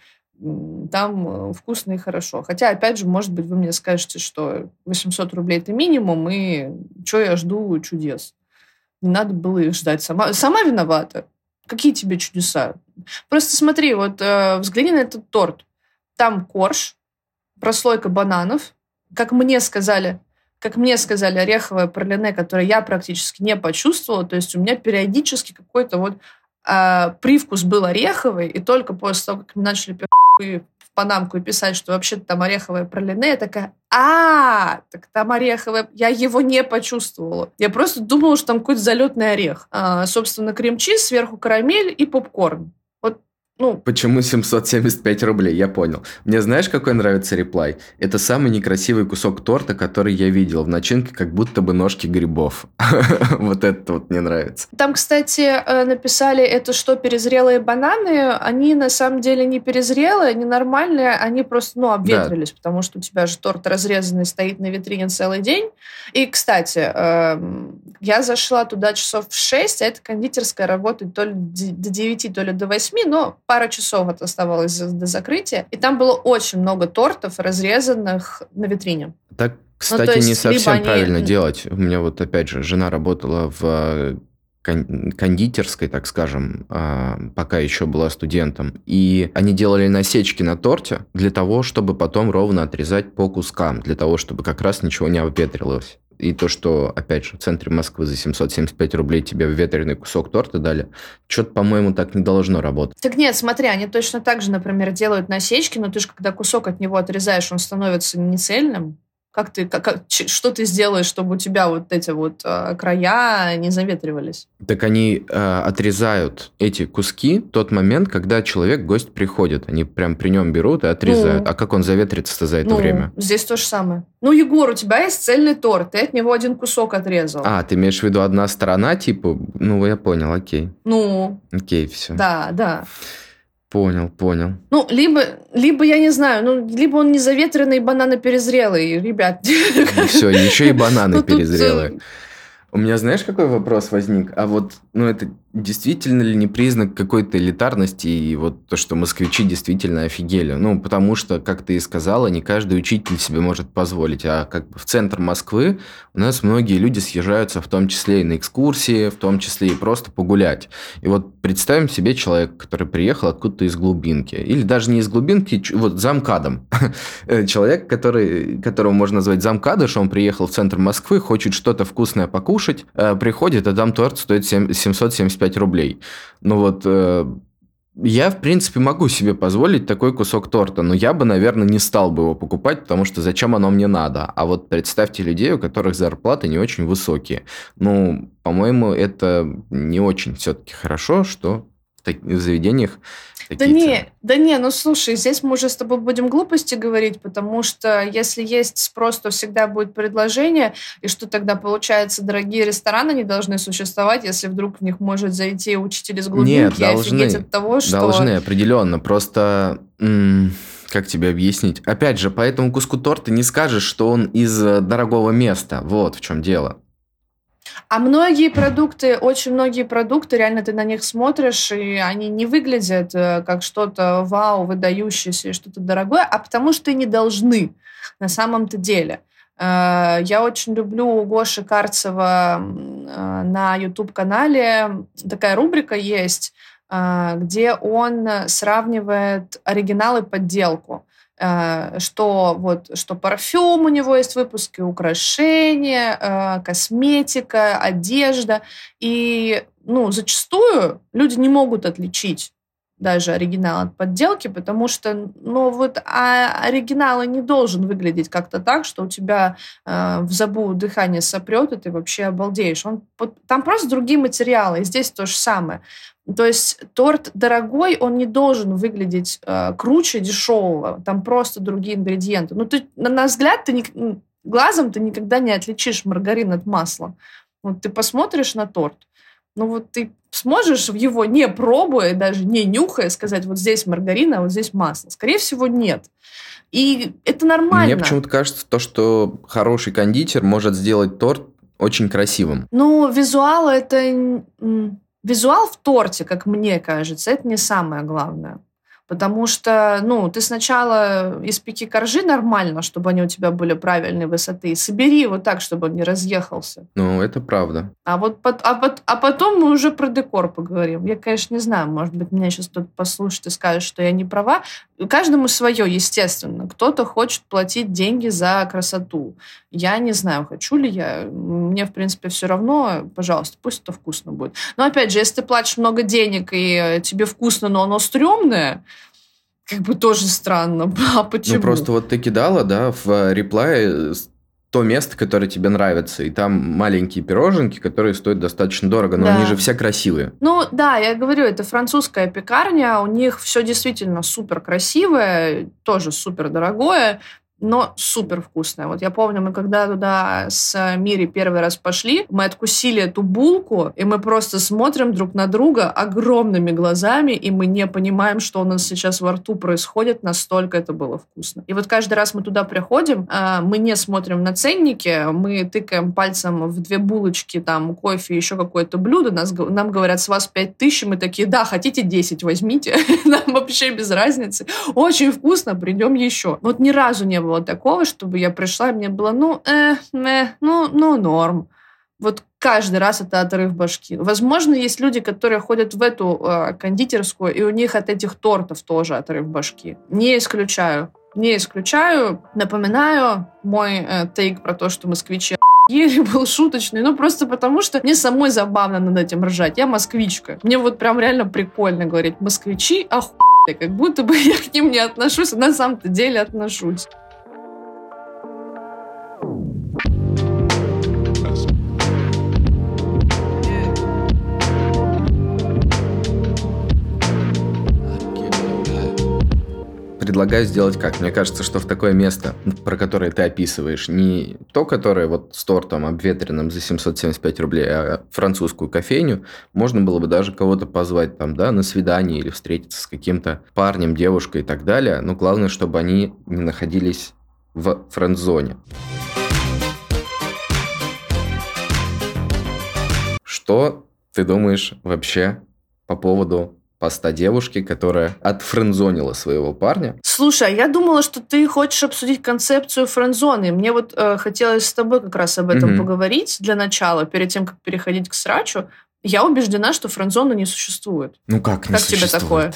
там вкусно и хорошо. Хотя, опять же, может быть, вы мне скажете, что 800 рублей – это минимум, и что я жду чудес. Не надо было их ждать. Сама, сама виновата. Какие тебе чудеса? Просто смотри, вот э, взгляни на этот торт. Там корж, прослойка бананов. Как мне сказали, как мне сказали, ореховое пролине, которое я практически не почувствовала. То есть у меня периодически какой-то вот э, привкус был ореховый, и только после того, как мы начали в панамку и писать, что вообще-то там ореховое пролине, я такая, а, так там ореховое, я его не почувствовала. Я просто думала, что там какой-то залетный орех. А, собственно, крем-чиз, сверху карамель и попкорн. Ну, Почему 775 рублей? Я понял. Мне знаешь, какой нравится реплай? Это самый некрасивый кусок торта, который я видел. В начинке как будто бы ножки грибов. Вот это вот мне нравится. Там, кстати, э, написали, это что, перезрелые бананы? Они на самом деле не перезрелые, не нормальные, они просто, ну, обветрились, потому что у тебя же торт разрезанный стоит на витрине целый день. И, кстати, эм, я зашла туда часов в 6, а эта кондитерская работает то ли до 9, то ли до 8, но пара часов это оставалось до закрытия, и там было очень много тортов, разрезанных на витрине. Так, ну, кстати, ну, не совсем они... правильно делать. У меня вот, опять же, жена работала в э, кондитерской, так скажем, а, пока еще была студентом. И они делали насечки на торте для того, чтобы потом ровно отрезать по кускам, для того, чтобы как раз ничего не обветрилось и то, что, опять же, в центре Москвы за 775 рублей тебе ветреный кусок торта дали, что-то, по-моему, так не должно работать. Так нет, смотри, они точно так же, например, делают насечки, но ты же, когда кусок от него отрезаешь, он становится нецельным, как ты, как, как, что ты сделаешь, чтобы у тебя вот эти вот э, края не заветривались? Так они э, отрезают эти куски в тот момент, когда человек, гость приходит. Они прям при нем берут и отрезают. Ну, а как он заветрится за это ну, время? Здесь то же самое. Ну, Егор, у тебя есть цельный торт, ты от него один кусок отрезал. А, ты имеешь в виду одна сторона, типа? Ну, я понял, окей. Ну. Окей, все. Да, да. Понял, понял. Ну, либо, либо я не знаю, ну, либо он не заветренный, бананы перезрелые, ребят. Все, еще и бананы ну, перезрелые. Э, У меня знаешь, какой вопрос возник? А вот, ну, это действительно ли не признак какой-то элитарности и вот то, что москвичи действительно офигели? Ну, потому что, как ты и сказала, не каждый учитель себе может позволить, а как бы в центр Москвы у нас многие люди съезжаются в том числе и на экскурсии, в том числе и просто погулять. И вот представим себе человека, который приехал откуда-то из глубинки, или даже не из глубинки, вот замкадом. Человек, который, которого можно назвать замкадом, что он приехал в центр Москвы, хочет что-то вкусное покушать, э, приходит, а там торт стоит 775 25 рублей. Ну вот э, я, в принципе, могу себе позволить такой кусок торта, но я бы, наверное, не стал бы его покупать, потому что зачем оно мне надо? А вот представьте людей, у которых зарплаты не очень высокие. Ну, по-моему, это не очень все-таки хорошо, что в заведениях да не, да не, ну слушай, здесь мы уже с тобой будем глупости говорить, потому что если есть спрос, то всегда будет предложение, и что тогда получается, дорогие рестораны не должны существовать, если вдруг в них может зайти учитель из глубинки Нет, должны, от того, что... Должны, определенно, просто... как тебе объяснить? Опять же, по этому куску торта не скажешь, что он из э, дорогого места. Вот в чем дело. А многие продукты, очень многие продукты, реально ты на них смотришь, и они не выглядят э, как что-то вау, выдающееся и что-то дорогое, а потому что не должны на самом-то деле. Э, я очень люблю у Гоши Карцева э, на YouTube-канале такая рубрика есть, где он сравнивает оригинал и подделку. Э, что вот что парфюм у него есть выпуски, украшения, э, косметика, одежда. И ну, зачастую люди не могут отличить даже оригинал от подделки, потому что, ну вот, а оригинал не должен выглядеть как-то так, что у тебя э, в забу дыхание сопрет, и ты вообще обалдеешь. Он, там просто другие материалы, и здесь то же самое. То есть торт дорогой, он не должен выглядеть э, круче дешевого, там просто другие ингредиенты. Ну, ты, на, на взгляд, ты не, глазом ты никогда не отличишь маргарин от масла. Вот ты посмотришь на торт, ну вот ты сможешь его не пробуя, даже не нюхая, сказать, вот здесь маргарин, а вот здесь масло? Скорее всего, нет. И это нормально. Мне почему-то кажется, то, что хороший кондитер может сделать торт очень красивым. Ну, визуал это... Визуал в торте, как мне кажется, это не самое главное. Потому что, ну, ты сначала испеки коржи нормально, чтобы они у тебя были правильной высоты, и собери его так, чтобы он не разъехался. Ну, это правда. А вот а, а потом мы уже про декор поговорим. Я, конечно, не знаю, может быть, меня сейчас кто-то послушает и скажет, что я не права. Каждому свое, естественно. Кто-то хочет платить деньги за красоту. Я не знаю, хочу ли я. Мне, в принципе, все равно. Пожалуйста, пусть это вкусно будет. Но, опять же, если ты платишь много денег, и тебе вкусно, но оно стрёмное, как бы тоже странно. А почему? Ну, просто вот ты кидала, да, в реплай то место, которое тебе нравится. И там маленькие пироженки, которые стоят достаточно дорого, но да. они же все красивые. Ну да, я говорю, это французская пекарня, у них все действительно супер красивое, тоже супер дорогое но супер вкусная. Вот я помню, мы когда туда с Мири первый раз пошли, мы откусили эту булку, и мы просто смотрим друг на друга огромными глазами, и мы не понимаем, что у нас сейчас во рту происходит, настолько это было вкусно. И вот каждый раз мы туда приходим, а, мы не смотрим на ценники, мы тыкаем пальцем в две булочки, там, кофе, еще какое-то блюдо, нас, нам говорят, с вас 5 тысяч, мы такие, да, хотите 10, возьмите, нам вообще без разницы. Очень вкусно, придем еще. Вот ни разу не было было такого, чтобы я пришла, и мне было, ну, э, э, ну, ну, норм. Вот каждый раз это отрыв башки. Возможно, есть люди, которые ходят в эту э, кондитерскую, и у них от этих тортов тоже отрыв башки. Не исключаю. Не исключаю. Напоминаю, мой э, тейк про то, что москвичи еле был шуточный, ну просто потому, что мне самой забавно над этим ржать. Я москвичка. Мне вот прям реально прикольно говорить москвичи, охуенно, как будто бы я к ним не отношусь, а на самом-то деле отношусь. Предлагаю сделать как? Мне кажется, что в такое место, про которое ты описываешь, не то, которое вот с тортом обветренным за 775 рублей, а французскую кофейню, можно было бы даже кого-то позвать там, да, на свидание или встретиться с каким-то парнем, девушкой и так далее. Но главное, чтобы они не находились в френд-зоне. Что ты думаешь вообще по поводу поста девушки, которая отфрендзонила своего парня. Слушай, а я думала, что ты хочешь обсудить концепцию френдзоны. Мне вот э, хотелось с тобой как раз об этом mm-hmm. поговорить для начала, перед тем, как переходить к срачу. Я убеждена, что френдзона не существует. Ну как не как существует? тебе такое?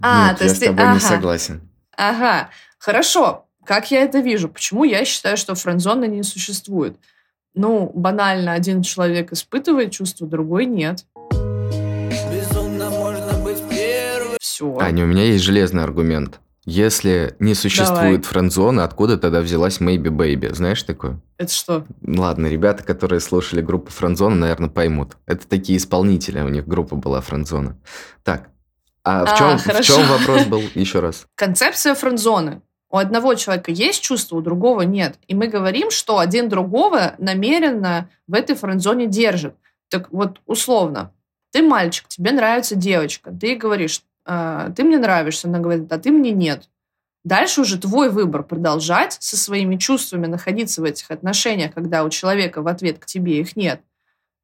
А, Нет, то есть я с тобой ты... не согласен. Ага, хорошо. Как я это вижу? Почему я считаю, что френдзона не существует? Ну, банально, один человек испытывает чувство, другой нет. Все. Аня, у меня есть железный аргумент. Если не существует френдзона, откуда тогда взялась Maybe Baby? Знаешь такое? Это что? Ладно, ребята, которые слушали группу Френдзона, наверное, поймут. Это такие исполнители, у них группа была Френдзона. Так, а, в, чем, а, в чем вопрос был еще раз? Концепция френдзоны. У одного человека есть чувство, у другого нет. И мы говорим, что один другого намеренно в этой френдзоне держит. Так вот, условно, ты мальчик, тебе нравится девочка, ты говоришь, ты мне нравишься, она говорит, а ты мне нет. Дальше уже твой выбор продолжать со своими чувствами находиться в этих отношениях, когда у человека в ответ к тебе их нет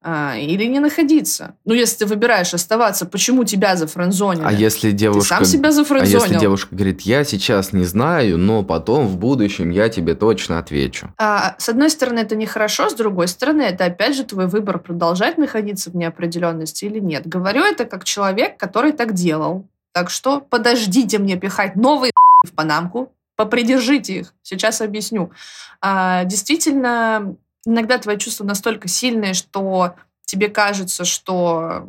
а, или не находиться. Ну, если ты выбираешь оставаться, почему тебя зафранзонили? А если девушка... Ты сам себя зафранзонил. А если девушка говорит, я сейчас не знаю, но потом в будущем я тебе точно отвечу. А, с одной стороны, это нехорошо, с другой стороны, это опять же твой выбор продолжать находиться в неопределенности или нет. Говорю это как человек, который так делал. Так что подождите мне пихать новый в панамку. попридержите их. Сейчас объясню. А, действительно, иногда твои чувства настолько сильные, что тебе кажется, что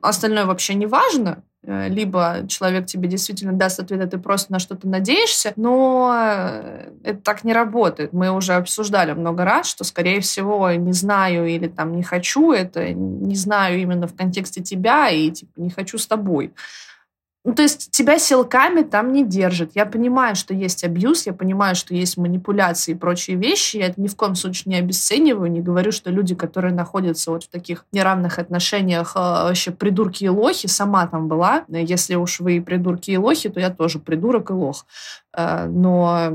остальное вообще не важно, Э, либо человек тебе действительно даст ответ, а ты просто на что-то надеешься, но э, это так не работает. Мы уже обсуждали много раз, что, скорее всего, не знаю или там не хочу, это не знаю именно в контексте тебя и типа не хочу с тобой. Ну, то есть тебя силками там не держат. Я понимаю, что есть абьюз, я понимаю, что есть манипуляции и прочие вещи. Я это ни в коем случае не обесцениваю, не говорю, что люди, которые находятся вот в таких неравных отношениях, а, вообще придурки и лохи, сама там была. Если уж вы придурки и лохи, то я тоже придурок и лох. А, но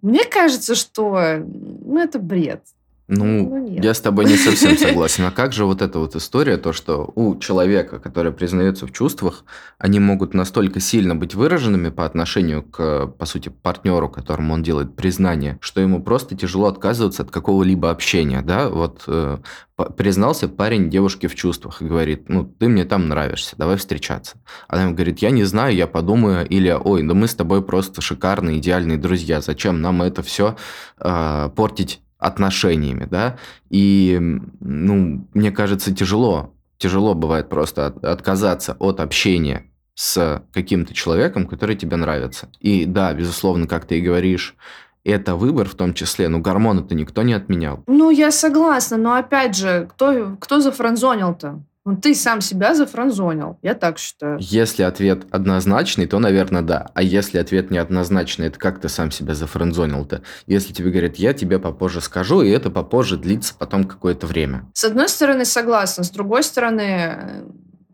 мне кажется, что ну, это бред. Ну, ну я с тобой не совсем согласен. А как же вот эта вот история, то, что у человека, который признается в чувствах, они могут настолько сильно быть выраженными по отношению к, по сути, партнеру, которому он делает признание, что ему просто тяжело отказываться от какого-либо общения, да? Вот э, признался парень девушке в чувствах и говорит, ну, ты мне там нравишься, давай встречаться. Она ему говорит, я не знаю, я подумаю, или, ой, да мы с тобой просто шикарные, идеальные друзья, зачем нам это все э, портить отношениями, да, и, ну, мне кажется, тяжело, тяжело бывает просто от, отказаться от общения с каким-то человеком, который тебе нравится. И да, безусловно, как ты и говоришь, это выбор в том числе, но гормоны-то никто не отменял. Ну, я согласна, но опять же, кто, кто зафранзонил-то? Ну, ты сам себя зафранзонил, я так считаю. Если ответ однозначный, то, наверное, да. А если ответ неоднозначный, это как ты сам себя зафранзонил-то? Если тебе говорят, я тебе попозже скажу, и это попозже длится потом какое-то время. С одной стороны, согласна. С другой стороны,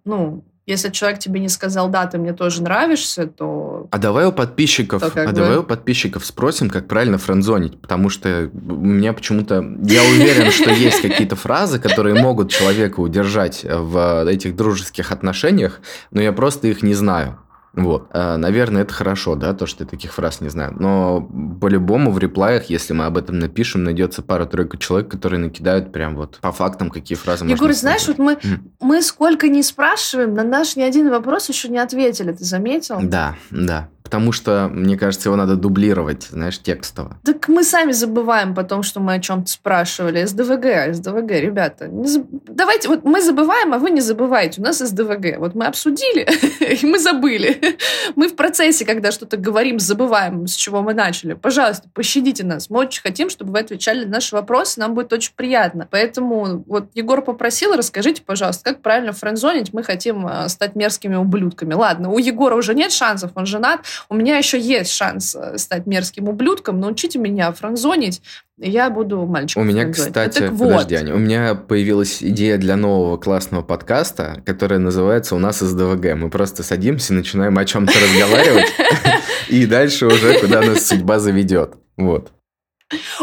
ну, если человек тебе не сказал, да, ты мне тоже нравишься, то... А давай у подписчиков, а бы... давай у подписчиков спросим, как правильно френдзонить, потому что у меня почему-то... Я уверен, что есть какие-то фразы, которые могут человека удержать в этих дружеских отношениях, но я просто их не знаю. Вот. А, наверное, это хорошо, да, то, что я таких фраз не знаю. Но по-любому в реплаях, если мы об этом напишем, найдется пара-тройка человек, которые накидают прям вот по фактам, какие фразы Егор, можно знаешь, вот мы, мы сколько не спрашиваем, на наш ни один вопрос еще не ответили, ты заметил? Да, да потому что, мне кажется, его надо дублировать, знаешь, текстово. Так мы сами забываем потом, что мы о чем-то спрашивали. СДВГ, СДВГ, ребята. Не заб... Давайте, вот мы забываем, а вы не забывайте. У нас СДВГ. Вот мы обсудили, и мы забыли. Мы в процессе, когда что-то говорим, забываем, с чего мы начали. Пожалуйста, пощадите нас. Мы очень хотим, чтобы вы отвечали на наши вопросы. Нам будет очень приятно. Поэтому вот Егор попросил, расскажите, пожалуйста, как правильно френдзонить. Мы хотим э, стать мерзкими ублюдками. Ладно, у Егора уже нет шансов, он женат у меня еще есть шанс э, стать мерзким ублюдком, научите меня франзонить, я буду мальчиком. У меня, кстати, ну, подожди, вот. Аня, у меня появилась идея для нового классного подкаста, которая называется «У нас СДВГ». Мы просто садимся, начинаем о чем-то разговаривать, и дальше уже куда нас судьба заведет. Вот.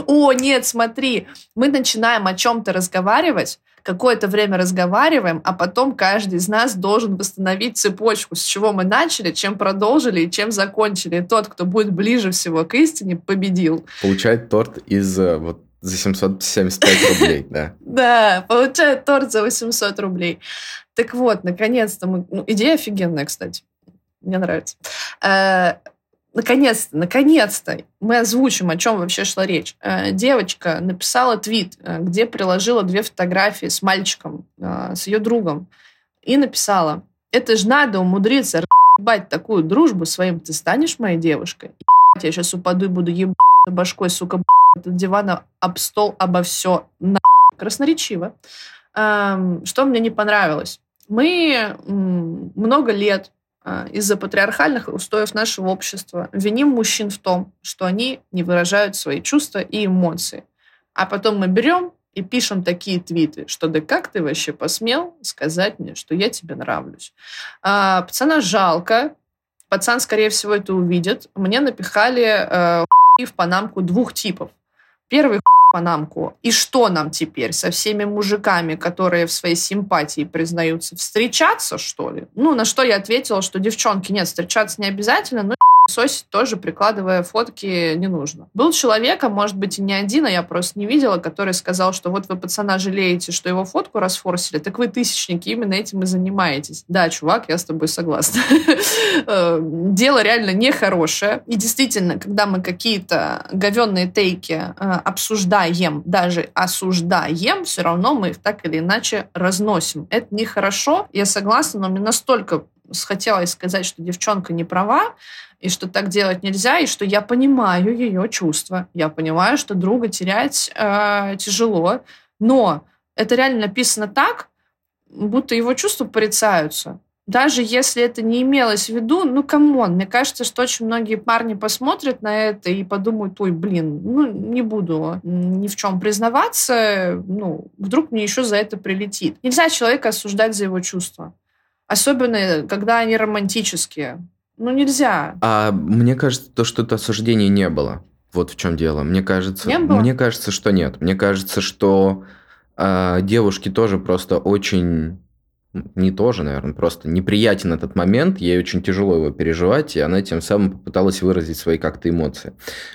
О, нет, смотри, мы начинаем о чем-то разговаривать, какое-то время разговариваем, а потом каждый из нас должен восстановить цепочку, с чего мы начали, чем продолжили и чем закончили. И тот, кто будет ближе всего к истине, победил. Получает торт из э, вот за 775 рублей, да. Да, получает торт за 800 рублей. Так вот, наконец-то мы... Ну, идея офигенная, кстати. Мне нравится. Наконец-то, наконец-то мы озвучим, о чем вообще шла речь. Э, девочка написала твит, э, где приложила две фотографии с мальчиком, э, с ее другом, и написала, это же надо умудриться ебать такую дружбу своим, ты станешь моей девушкой? Я сейчас упаду и буду ебать башкой, сука, этот дивана об стол, обо все. На... Красноречиво. Эм, что мне не понравилось? Мы много лет из-за патриархальных устоев нашего общества виним мужчин в том, что они не выражают свои чувства и эмоции. А потом мы берем и пишем такие твиты, что да как ты вообще посмел сказать мне, что я тебе нравлюсь. А, пацана жалко, пацан, скорее всего, это увидит. Мне напихали э, в панамку двух типов. Первый панамку. И что нам теперь со всеми мужиками, которые в своей симпатии признаются, встречаться, что ли? Ну, на что я ответила, что девчонки, нет, встречаться не обязательно, но сосить тоже, прикладывая фотки, не нужно. Был человек, а может быть и не один, а я просто не видела, который сказал, что вот вы пацана жалеете, что его фотку расфорсили, так вы тысячники, именно этим и занимаетесь. Да, чувак, я с тобой согласна. Э, дело реально нехорошее. И действительно, когда мы какие-то говенные тейки э, обсуждаем, даже осуждаем, все равно мы их так или иначе разносим. Это нехорошо, я согласна, но мне настолько хотелось сказать, что девчонка не права, и что так делать нельзя, и что я понимаю ее чувства. Я понимаю, что друга терять э, тяжело, но это реально написано так, будто его чувства порицаются. Даже если это не имелось в виду, ну, come on, мне кажется, что очень многие парни посмотрят на это и подумают, ой, блин, ну, не буду ни в чем признаваться, ну, вдруг мне еще за это прилетит. Нельзя человека осуждать за его чувства. Особенно, когда они романтические. Ну, нельзя. А мне кажется, то, что это осуждение не было. Вот в чем дело. Мне кажется, Не было? мне кажется, что нет. Мне кажется, что э, девушке тоже просто очень не тоже, наверное, просто неприятен этот момент, ей очень тяжело его переживать, и она тем самым попыталась выразить свои как-то эмоции.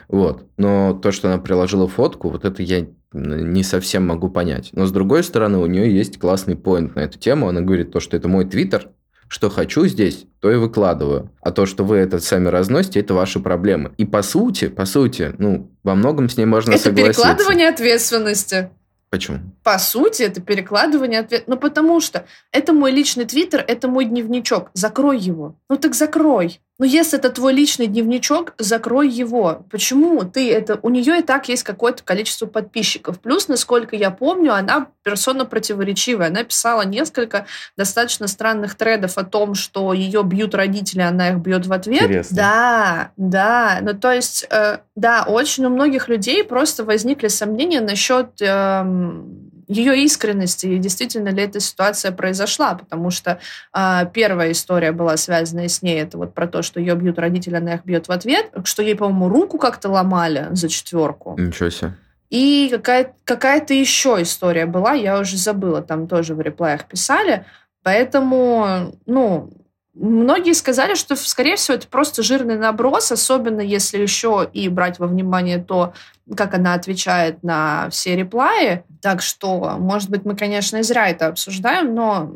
Вот. Но то, что она приложила фотку, вот это я не совсем могу понять. Но с другой стороны, у нее есть классный поинт на эту тему. Она говорит то, что это мой твиттер, что хочу здесь, то и выкладываю. А то, что вы это сами разносите, это ваши проблемы. И по сути, по сути, ну, во многом с ней можно это согласиться. перекладывание ответственности. Почему? По сути, это перекладывание ответ. Ну, потому что это мой личный твиттер, это мой дневничок. Закрой его. Ну, так закрой. Ну, если это твой личный дневничок, закрой его. Почему ты это... У нее и так есть какое-то количество подписчиков. Плюс, насколько я помню, она персона противоречивая. Она писала несколько достаточно странных тредов о том, что ее бьют родители, она их бьет в ответ. Интересно. Да, да. Ну, то есть, э, да, очень у многих людей просто возникли сомнения насчет эм, ее искренности и действительно ли эта ситуация произошла, потому что э, первая история была связана с ней, это вот про то, что ее бьют родители, она их бьет в ответ, что ей, по-моему, руку как-то ломали за четверку. Ничего себе. И какая- какая-то еще история была, я уже забыла, там тоже в реплаях писали, поэтому, ну, Многие сказали, что, скорее всего, это просто жирный наброс, особенно если еще и брать во внимание то, как она отвечает на все реплаи. Так что, может быть, мы, конечно, и зря это обсуждаем, но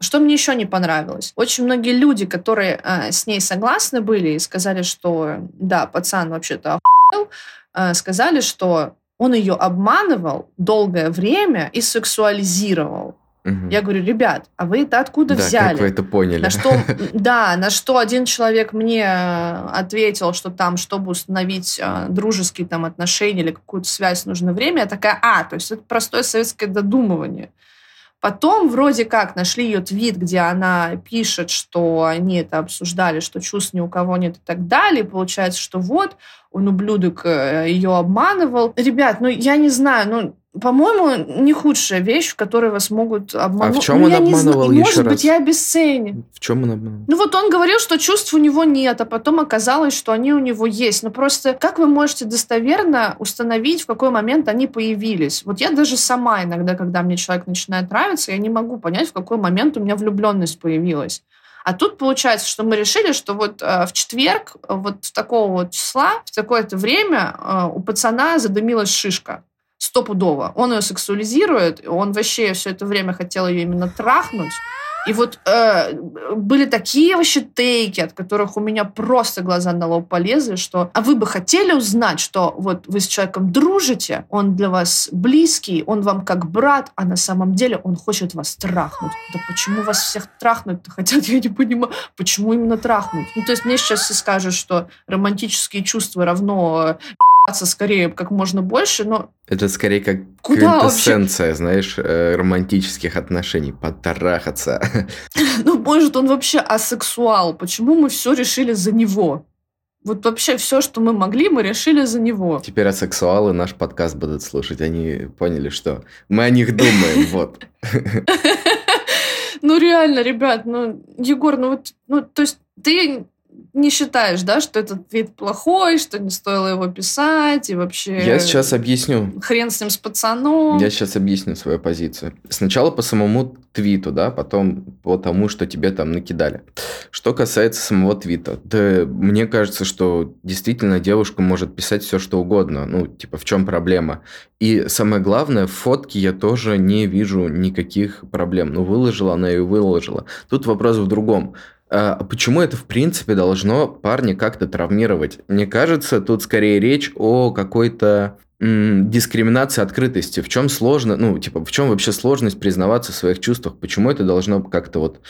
что мне еще не понравилось? Очень многие люди, которые э, с ней согласны были и сказали, что да, пацан вообще-то охуел, э, сказали, что он ее обманывал долгое время и сексуализировал. Мгм. Я говорю, ребят, а вы это откуда да, взяли? как вы это поняли? На что, да, на что один человек мне э, ответил, что там, чтобы установить э, дружеские там отношения или какую-то связь, нужно время. Я такая, а, то есть это простое советское додумывание. Потом вроде как нашли ее твит, где она пишет, что они это обсуждали, что чувств ни у кого нет и так далее. Получается, что вот, он ублюдок э, ее обманывал. Ребят, ну я не знаю, ну по-моему, не худшая вещь, в которой вас могут обмануть. А в чем ну, он не обманывал И, еще Может быть, раз? я обесценю. В чем он обманул? Ну вот он говорил, что чувств у него нет, а потом оказалось, что они у него есть. Ну просто как вы можете достоверно установить, в какой момент они появились? Вот я даже сама иногда, когда мне человек начинает нравиться, я не могу понять, в какой момент у меня влюбленность появилась. А тут получается, что мы решили, что вот э, в четверг, э, вот в такого вот числа, в такое-то время э, у пацана задымилась шишка. Стопудово. Он ее сексуализирует, он вообще все это время хотел ее именно трахнуть. И вот э, были такие вообще тейки, от которых у меня просто глаза на лоб полезли, что а вы бы хотели узнать, что вот вы с человеком дружите, он для вас близкий, он вам как брат, а на самом деле он хочет вас трахнуть. Да почему вас всех трахнуть-то хотят, я не понимаю. Почему именно трахнуть? Ну, то есть мне сейчас все скажут, что романтические чувства равно э, скорее как можно больше, но Это скорее как Куда квинтэссенция, знаешь, э, романтических отношений. Потрахаться. Ну, может, он вообще асексуал. Почему мы все решили за него? Вот вообще все, что мы могли, мы решили за него. Теперь асексуалы наш подкаст будут слушать. Они поняли, что мы о них думаем. Вот. Ну, реально, ребят, ну, Егор, ну вот, ну, то есть ты не считаешь, да, что этот твит плохой, что не стоило его писать, и вообще... Я сейчас объясню. Хрен с ним, с пацаном. Я сейчас объясню свою позицию. Сначала по самому твиту, да, потом по тому, что тебе там накидали. Что касается самого твита, да мне кажется, что действительно девушка может писать все, что угодно. Ну, типа, в чем проблема? И самое главное, в фотке я тоже не вижу никаких проблем. Ну, выложила она и выложила. Тут вопрос в другом. А почему это, в принципе, должно парня как-то травмировать? Мне кажется, тут скорее речь о какой-то дискриминации открытости. В чем сложно, ну, типа, в чем вообще сложность признаваться в своих чувствах? Почему это должно как-то вот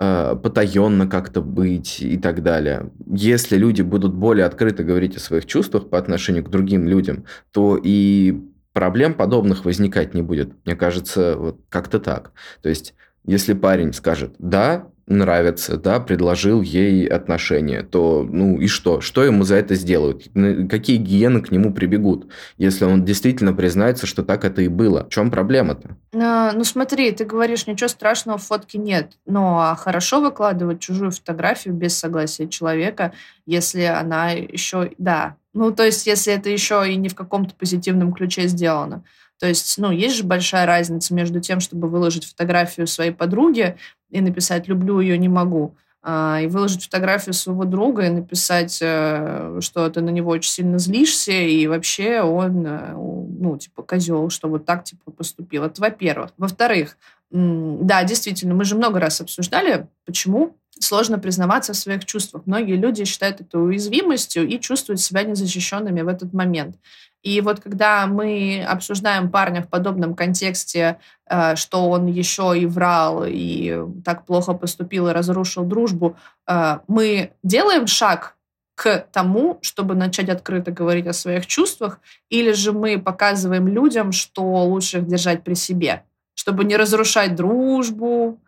э, потаенно как-то быть и так далее? Если люди будут более открыто говорить о своих чувствах по отношению к другим людям, то и проблем подобных возникать не будет. Мне кажется, вот как-то так. То есть, если парень скажет, да, нравится, да, предложил ей отношения, то, ну и что? Что ему за это сделают? Какие гиены к нему прибегут, если он действительно признается, что так это и было? В чем проблема-то? А, ну смотри, ты говоришь, ничего страшного в фотке нет, но хорошо выкладывать чужую фотографию без согласия человека, если она еще, да, ну то есть если это еще и не в каком-то позитивном ключе сделано. То есть, ну, есть же большая разница между тем, чтобы выложить фотографию своей подруги и написать «люблю ее, не могу», а, и выложить фотографию своего друга и написать, э, что ты на него очень сильно злишься, и вообще он, э, ну, типа, козел, что вот так, типа, поступил. Это во-первых. Во-вторых, да, действительно, мы же много раз обсуждали, почему сложно признаваться в своих чувствах. Многие люди считают это уязвимостью и чувствуют себя незащищенными в этот момент. И вот когда мы обсуждаем парня в подобном контексте, э, что он еще и врал, и так плохо поступил, и разрушил дружбу, э, мы делаем шаг к тому, чтобы начать открыто говорить о своих чувствах, или же мы показываем людям, что лучше их держать при себе, чтобы не разрушать дружбу,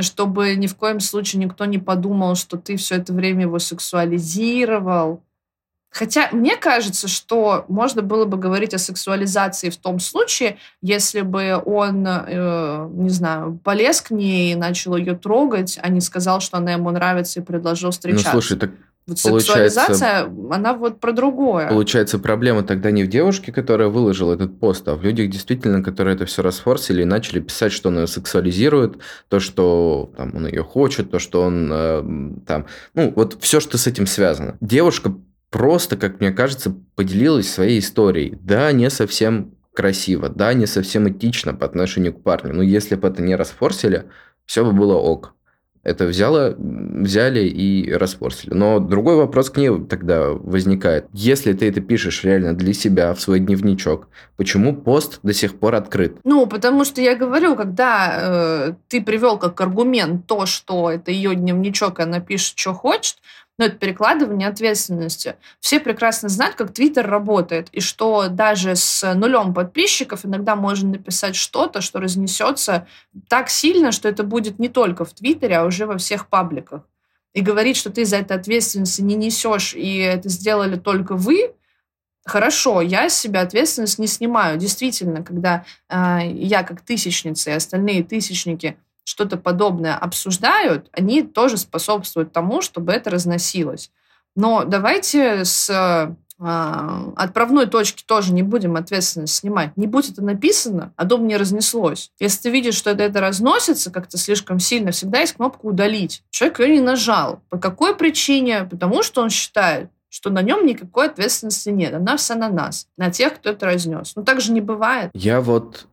чтобы ни в коем случае никто не подумал, что ты все это время его сексуализировал, Хотя мне кажется, что можно было бы говорить о сексуализации в том случае, если бы он, э, не знаю, полез к ней и начал ее трогать, а не сказал, что она ему нравится и предложил встречаться. Ну, слушай, так вот сексуализация, она вот про другое. Получается, проблема тогда не в девушке, которая выложила этот пост, а в людях, действительно, которые это все расфорсили и начали писать, что он ее сексуализирует, то, что там, он ее хочет, то, что он э, там... Ну, вот все, что с этим связано. Девушка просто, как мне кажется, поделилась своей историей. Да, не совсем красиво, да, не совсем этично по отношению к парню, но если бы это не расфорсили, все бы было ок. Это взяло, взяли и расфорсили. Но другой вопрос к ней тогда возникает. Если ты это пишешь реально для себя, в свой дневничок, почему пост до сих пор открыт? Ну, потому что я говорю, когда э, ты привел как аргумент то, что это ее дневничок, она пишет, что хочет, но это перекладывание ответственности. Все прекрасно знают, как Твиттер работает, и что даже с нулем подписчиков иногда можно написать что-то, что разнесется так сильно, что это будет не только в Твиттере, а уже во всех пабликах. И говорить, что ты за это ответственности не несешь, и это сделали только вы, Хорошо, я с себя ответственность не снимаю. Действительно, когда э, я как тысячница и остальные тысячники что-то подобное обсуждают, они тоже способствуют тому, чтобы это разносилось. Но давайте с э, отправной точки тоже не будем ответственность снимать. Не будь это написано, а дом не разнеслось. Если ты видишь, что это, это разносится как-то слишком сильно, всегда есть кнопка «удалить». Человек ее не нажал. По какой причине? Потому что он считает, что на нем никакой ответственности нет. Она вся на нас, на тех, кто это разнес. Но так же не бывает. Я вот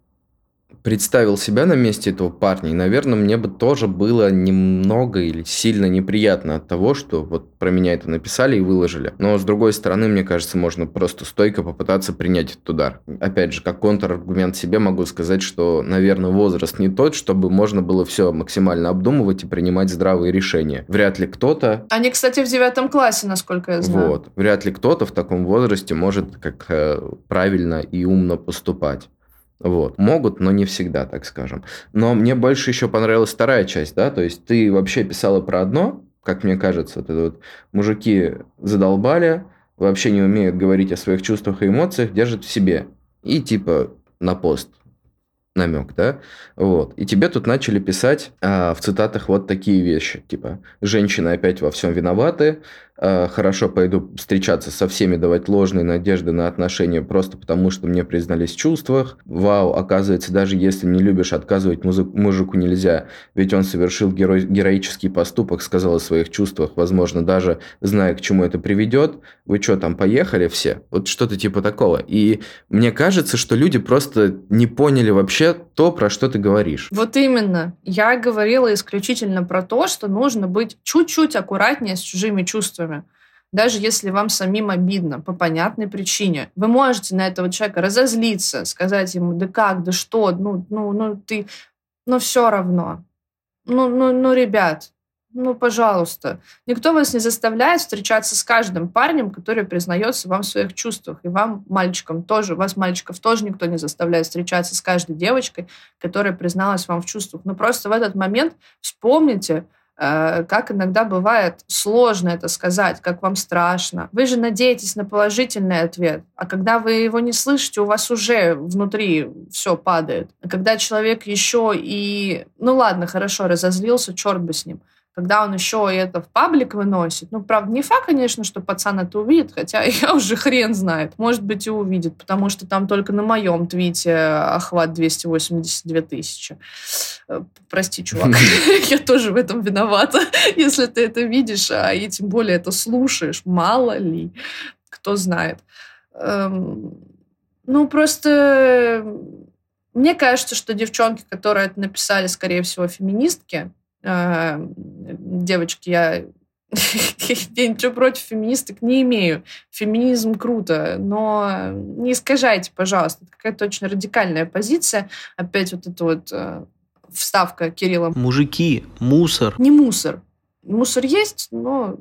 представил себя на месте этого парня, и, наверное, мне бы тоже было немного или сильно неприятно от того, что вот про меня это написали и выложили. Но, с другой стороны, мне кажется, можно просто стойко попытаться принять этот удар. Опять же, как контраргумент себе могу сказать, что, наверное, возраст не тот, чтобы можно было все максимально обдумывать и принимать здравые решения. Вряд ли кто-то... Они, кстати, в девятом классе, насколько я знаю. Вот. Вряд ли кто-то в таком возрасте может как э, правильно и умно поступать. Вот. Могут, но не всегда, так скажем. Но мне больше еще понравилась вторая часть, да, то есть ты вообще писала про одно, как мне кажется, это вот мужики задолбали, вообще не умеют говорить о своих чувствах и эмоциях, держат в себе. И типа на пост. Намек, да, вот, и тебе тут начали писать а, в цитатах вот такие вещи, типа, женщины опять во всем виноваты, а, хорошо, пойду встречаться со всеми, давать ложные надежды на отношения просто потому, что мне признались в чувствах, вау, оказывается, даже если не любишь, отказывать музыку, мужику нельзя, ведь он совершил геро героический поступок, сказал о своих чувствах, возможно, даже зная, к чему это приведет, вы что, там поехали все? Вот что-то типа такого. И мне кажется, что люди просто не поняли вообще, вообще то, про что ты говоришь. Вот именно. Я говорила исключительно про то, что нужно быть чуть-чуть аккуратнее с чужими чувствами. Даже если вам самим обидно, по понятной причине. Вы можете на этого человека разозлиться, сказать ему, да как, да что, ну, ну, ну ты, ну все равно. Ну, ну, ну, ребят, ну, пожалуйста. Никто вас не заставляет встречаться с каждым парнем, который признается вам в своих чувствах. И вам, мальчикам, тоже, вас, мальчиков, тоже никто не заставляет встречаться с каждой девочкой, которая призналась вам в чувствах. Но просто в этот момент вспомните, э, как иногда бывает сложно это сказать, как вам страшно. Вы же надеетесь на положительный ответ, а когда вы его не слышите, у вас уже внутри все падает. А когда человек еще и... Ну ладно, хорошо, разозлился, черт бы с ним когда он еще это в паблик выносит. Ну, правда, не факт, конечно, что пацан это увидит, хотя я уже хрен знает. Может быть, и увидит, потому что там только на моем твите охват 282 тысячи. Э, прости, чувак, я тоже в этом виновата, если ты это видишь, а и тем более это слушаешь. Мало ли, кто знает. Эм, ну, просто мне кажется, что девчонки, которые это написали, скорее всего, феминистки, девочки, я я ничего против феминисток не имею. Феминизм круто, но не искажайте, пожалуйста. Это какая-то очень радикальная позиция. Опять вот эта вот э, вставка Кирилла. Мужики, мусор. Не мусор. Мусор есть, но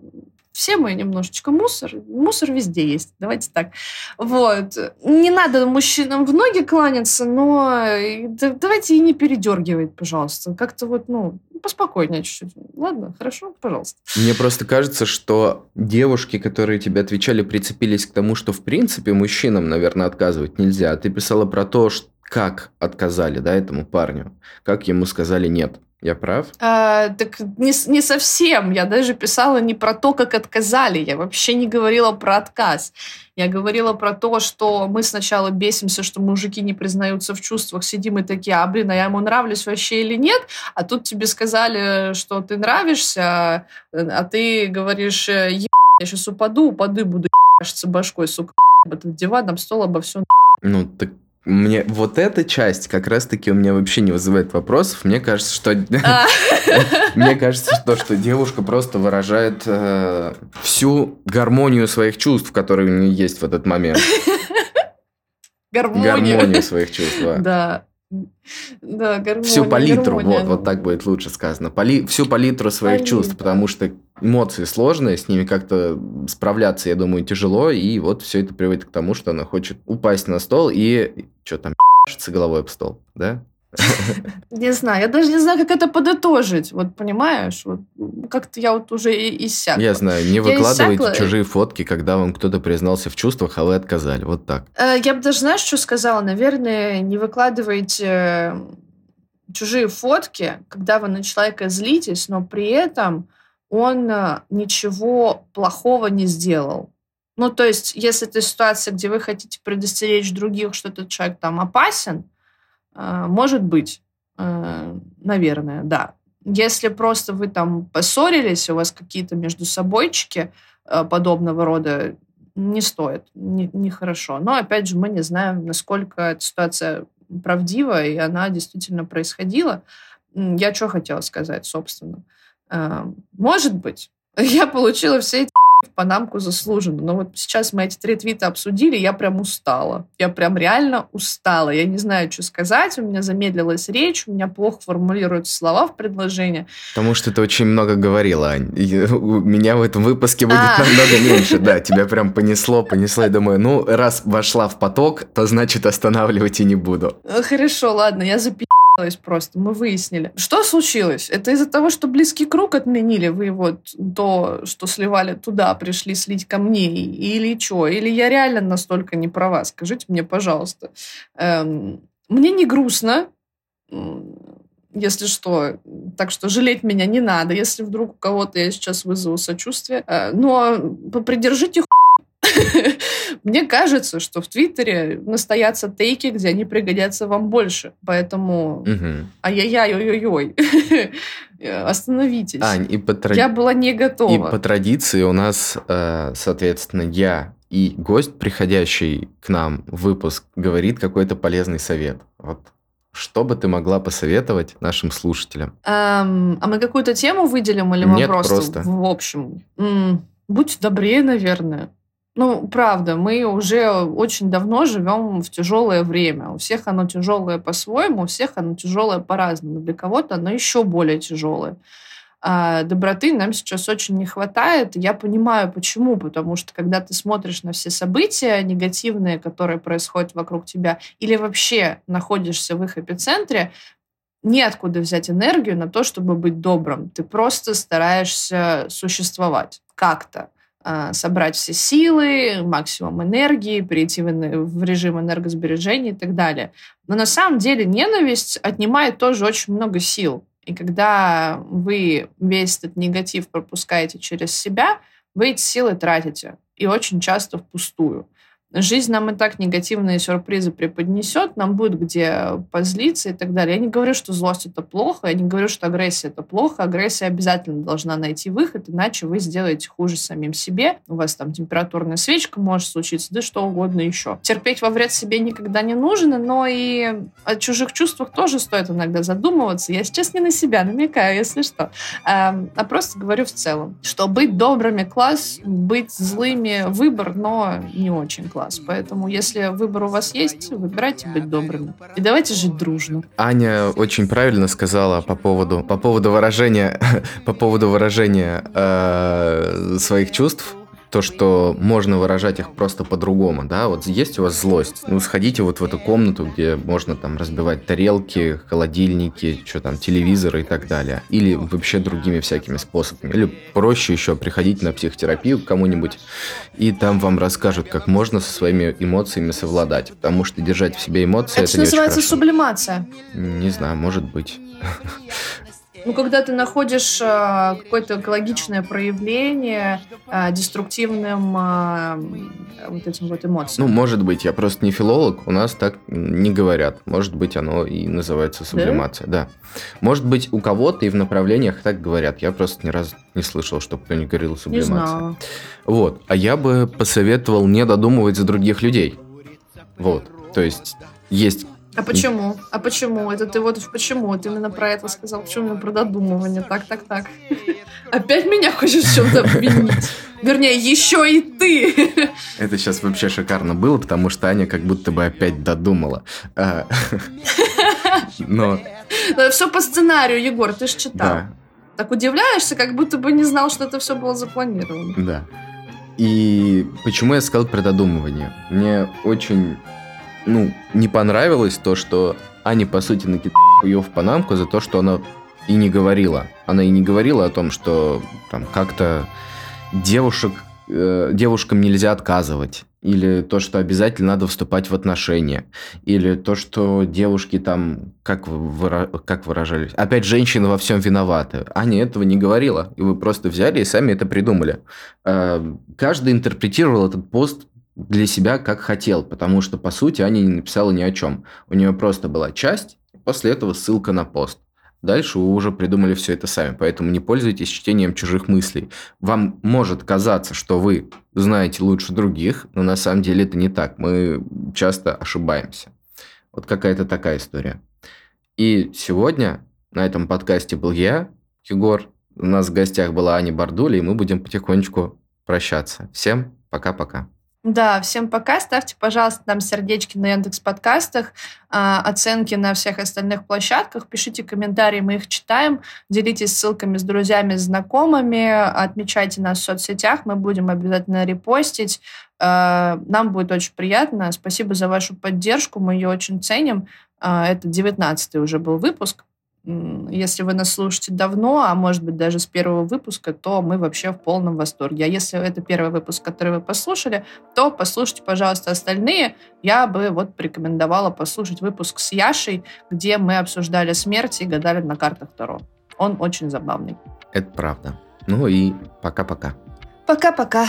все мы немножечко мусор. Мусор везде есть. Давайте так. Вот. Не надо мужчинам в ноги кланяться, но э, давайте и не передергивать, пожалуйста. Как-то вот, ну, поспокойнее чуть-чуть. Ладно, хорошо, пожалуйста. Мне просто кажется, что девушки, которые тебе отвечали, прицепились к тому, что в принципе мужчинам, наверное, отказывать нельзя. А ты писала про то, что как отказали, да, этому парню, как ему сказали нет. Я прав? А, так не, не совсем. Я даже писала не про то, как отказали. Я вообще не говорила про отказ. Я говорила про то, что мы сначала бесимся, что мужики не признаются в чувствах, сидим и такие, а, блин, а я ему нравлюсь вообще или нет? А тут тебе сказали, что ты нравишься, а ты говоришь, я сейчас упаду, упаду и буду ебашиться башкой, сука, этот диван, об стол, обо всем. Ну, так мне вот эта часть как раз-таки у меня вообще не вызывает вопросов. Мне кажется, что а. мне кажется, что что девушка просто выражает э, всю гармонию своих чувств, которые у нее есть в этот момент. Гармонию. Гармонию своих чувств. Да. Да, гармония, Всю палитру, вот, вот так будет лучше сказано. Поли, всю палитру своих Палитра. чувств, потому что эмоции сложные, с ними как-то справляться, я думаю, тяжело, и вот все это приводит к тому, что она хочет упасть на стол и что там, головой об стол, да? Не знаю, я даже не знаю, как это подытожить. Вот понимаешь, вот как-то я вот уже и иссякла. Я знаю, не выкладывайте иссякла. чужие фотки, когда вам кто-то признался в чувствах, а вы отказали. Вот так. Э, я бы даже, знаешь, что сказала? Наверное, не выкладывайте чужие фотки, когда вы на человека злитесь, но при этом он э, ничего плохого не сделал. Ну, то есть, если это ситуация, где вы хотите предостеречь других, что этот человек там опасен, может быть, а, наверное, да. Если просто вы там поссорились, у вас какие-то между собойчики а, подобного рода, не стоит, нехорошо. Не Но, опять же, мы не знаем, насколько эта ситуация правдива, и она действительно происходила. Я что хотела сказать, собственно. Может быть, я получила все эти в Панамку заслуженно. Но вот сейчас мы эти три твита обсудили, я прям устала. Я прям реально устала. Я не знаю, что сказать. У меня замедлилась речь, у меня плохо формулируются слова в предложении. Потому что ты очень много говорила, Ань. у меня в этом выпуске будет а. намного меньше. Да, тебя прям понесло, понесло. Я думаю, ну, раз вошла в поток, то значит останавливать и не буду. Хорошо, ладно, я запи просто, мы выяснили. Что случилось? Это из-за того, что близкий круг отменили, вы вот то, что сливали туда, пришли слить ко мне, или что? Или я реально настолько не права? Скажите мне, пожалуйста. Эм, мне не грустно, если что. Так что жалеть меня не надо, если вдруг у кого-то я сейчас вызову сочувствие. Э, но попридержите Мне кажется, что в Твиттере настоятся тейки, где они пригодятся вам больше. Поэтому ай-яй-яй, ой-ой-ой. Остановитесь. Ань, и по тради... Я была не готова. И по традиции у нас, э, соответственно, я и гость, приходящий к нам в выпуск, говорит какой-то полезный совет. Вот что бы ты могла посоветовать нашим слушателям? Эм, а мы какую-то тему выделим или мы Нет, просто, просто. в общем? М-м, будь добрее, наверное. Ну, правда, мы уже очень давно живем в тяжелое время. У всех оно тяжелое по-своему, у всех оно тяжелое по-разному. Для кого-то оно еще более тяжелое. А доброты нам сейчас очень не хватает. Я понимаю, почему. Потому что когда ты смотришь на все события негативные, которые происходят вокруг тебя, или вообще находишься в их эпицентре, неоткуда взять энергию на то, чтобы быть добрым. Ты просто стараешься существовать как-то. А, собрать все силы, максимум энергии, перейти в, в режим энергосбережения и так далее. Но на самом деле ненависть отнимает тоже очень много сил. И когда вы весь этот негатив пропускаете через себя, вы эти силы тратите. И очень часто впустую. Жизнь нам и так негативные сюрпризы преподнесет, нам будет где позлиться и так далее. Я не говорю, что злость это плохо, я не говорю, что агрессия это плохо. Агрессия обязательно должна найти выход, иначе вы сделаете хуже самим себе. У вас там температурная свечка может случиться, да что угодно еще. Терпеть во вред себе никогда не нужно, но и о чужих чувствах тоже стоит иногда задумываться. Я сейчас не на себя намекаю, если что. А, а просто говорю в целом, что быть добрыми класс, быть злыми выбор, но не очень класс класс. Поэтому, если выбор у вас есть, выбирайте быть добрыми. И давайте жить дружно. Аня очень правильно сказала по поводу, по поводу выражения, по поводу выражения э, своих чувств то, что можно выражать их просто по-другому, да, вот есть у вас злость, ну, сходите вот в эту комнату, где можно там разбивать тарелки, холодильники, что там, телевизоры и так далее, или вообще другими всякими способами, или проще еще приходить на психотерапию к кому-нибудь, и там вам расскажут, как можно со своими эмоциями совладать, потому что держать в себе эмоции это, это не называется сублимация. Не знаю, может быть. Ну, когда ты находишь э, какое-то экологичное проявление э, деструктивным э, вот этим вот эмоциям. Ну, может быть, я просто не филолог, у нас так не говорят. Может быть, оно и называется сублимация, да. да. Может быть, у кого-то и в направлениях так говорят. Я просто ни разу не слышал, чтобы кто-нибудь говорил сублимация. Не знала. Вот. А я бы посоветовал не додумывать за других людей. Вот. То есть есть а почему? А почему? Это ты вот почему? Ты именно про это сказал. Почему именно про додумывание? Так, так, так. Опять меня хочешь в чем-то обвинить? Вернее, еще и ты. Это сейчас вообще шикарно было, потому что Аня как будто бы опять додумала. А, но... Но все по сценарию, Егор, ты же читал. Да. Так удивляешься, как будто бы не знал, что это все было запланировано. Да. И почему я сказал про додумывание? Мне очень ну, не понравилось то, что Аня, по сути, накидала ее в панамку за то, что она и не говорила. Она и не говорила о том, что там как-то девушек, э, девушкам нельзя отказывать. Или то, что обязательно надо вступать в отношения. Или то, что девушки там, как, выра... как выражались, опять женщины во всем виноваты. Аня этого не говорила. И вы просто взяли и сами это придумали. Э, каждый интерпретировал этот пост для себя как хотел, потому что, по сути, Аня не написала ни о чем. У нее просто была часть, после этого ссылка на пост. Дальше вы уже придумали все это сами, поэтому не пользуйтесь чтением чужих мыслей. Вам может казаться, что вы знаете лучше других, но на самом деле это не так. Мы часто ошибаемся. Вот какая-то такая история. И сегодня на этом подкасте был я, Егор. У нас в гостях была Аня Бардуля, и мы будем потихонечку прощаться. Всем пока-пока. Да, всем пока. Ставьте, пожалуйста, нам сердечки на Яндекс подкастах, а, оценки на всех остальных площадках, пишите комментарии, мы их читаем, делитесь ссылками с друзьями, с знакомыми, отмечайте нас в соцсетях, мы будем обязательно репостить. А, нам будет очень приятно. Спасибо за вашу поддержку, мы ее очень ценим. А, это 19 уже был выпуск. Если вы нас слушаете давно, а может быть даже с первого выпуска, то мы вообще в полном восторге. А если это первый выпуск, который вы послушали, то послушайте, пожалуйста, остальные. Я бы вот порекомендовала послушать выпуск с Яшей, где мы обсуждали смерть и гадали на картах Таро. Он очень забавный. Это правда. Ну и пока-пока. Пока-пока.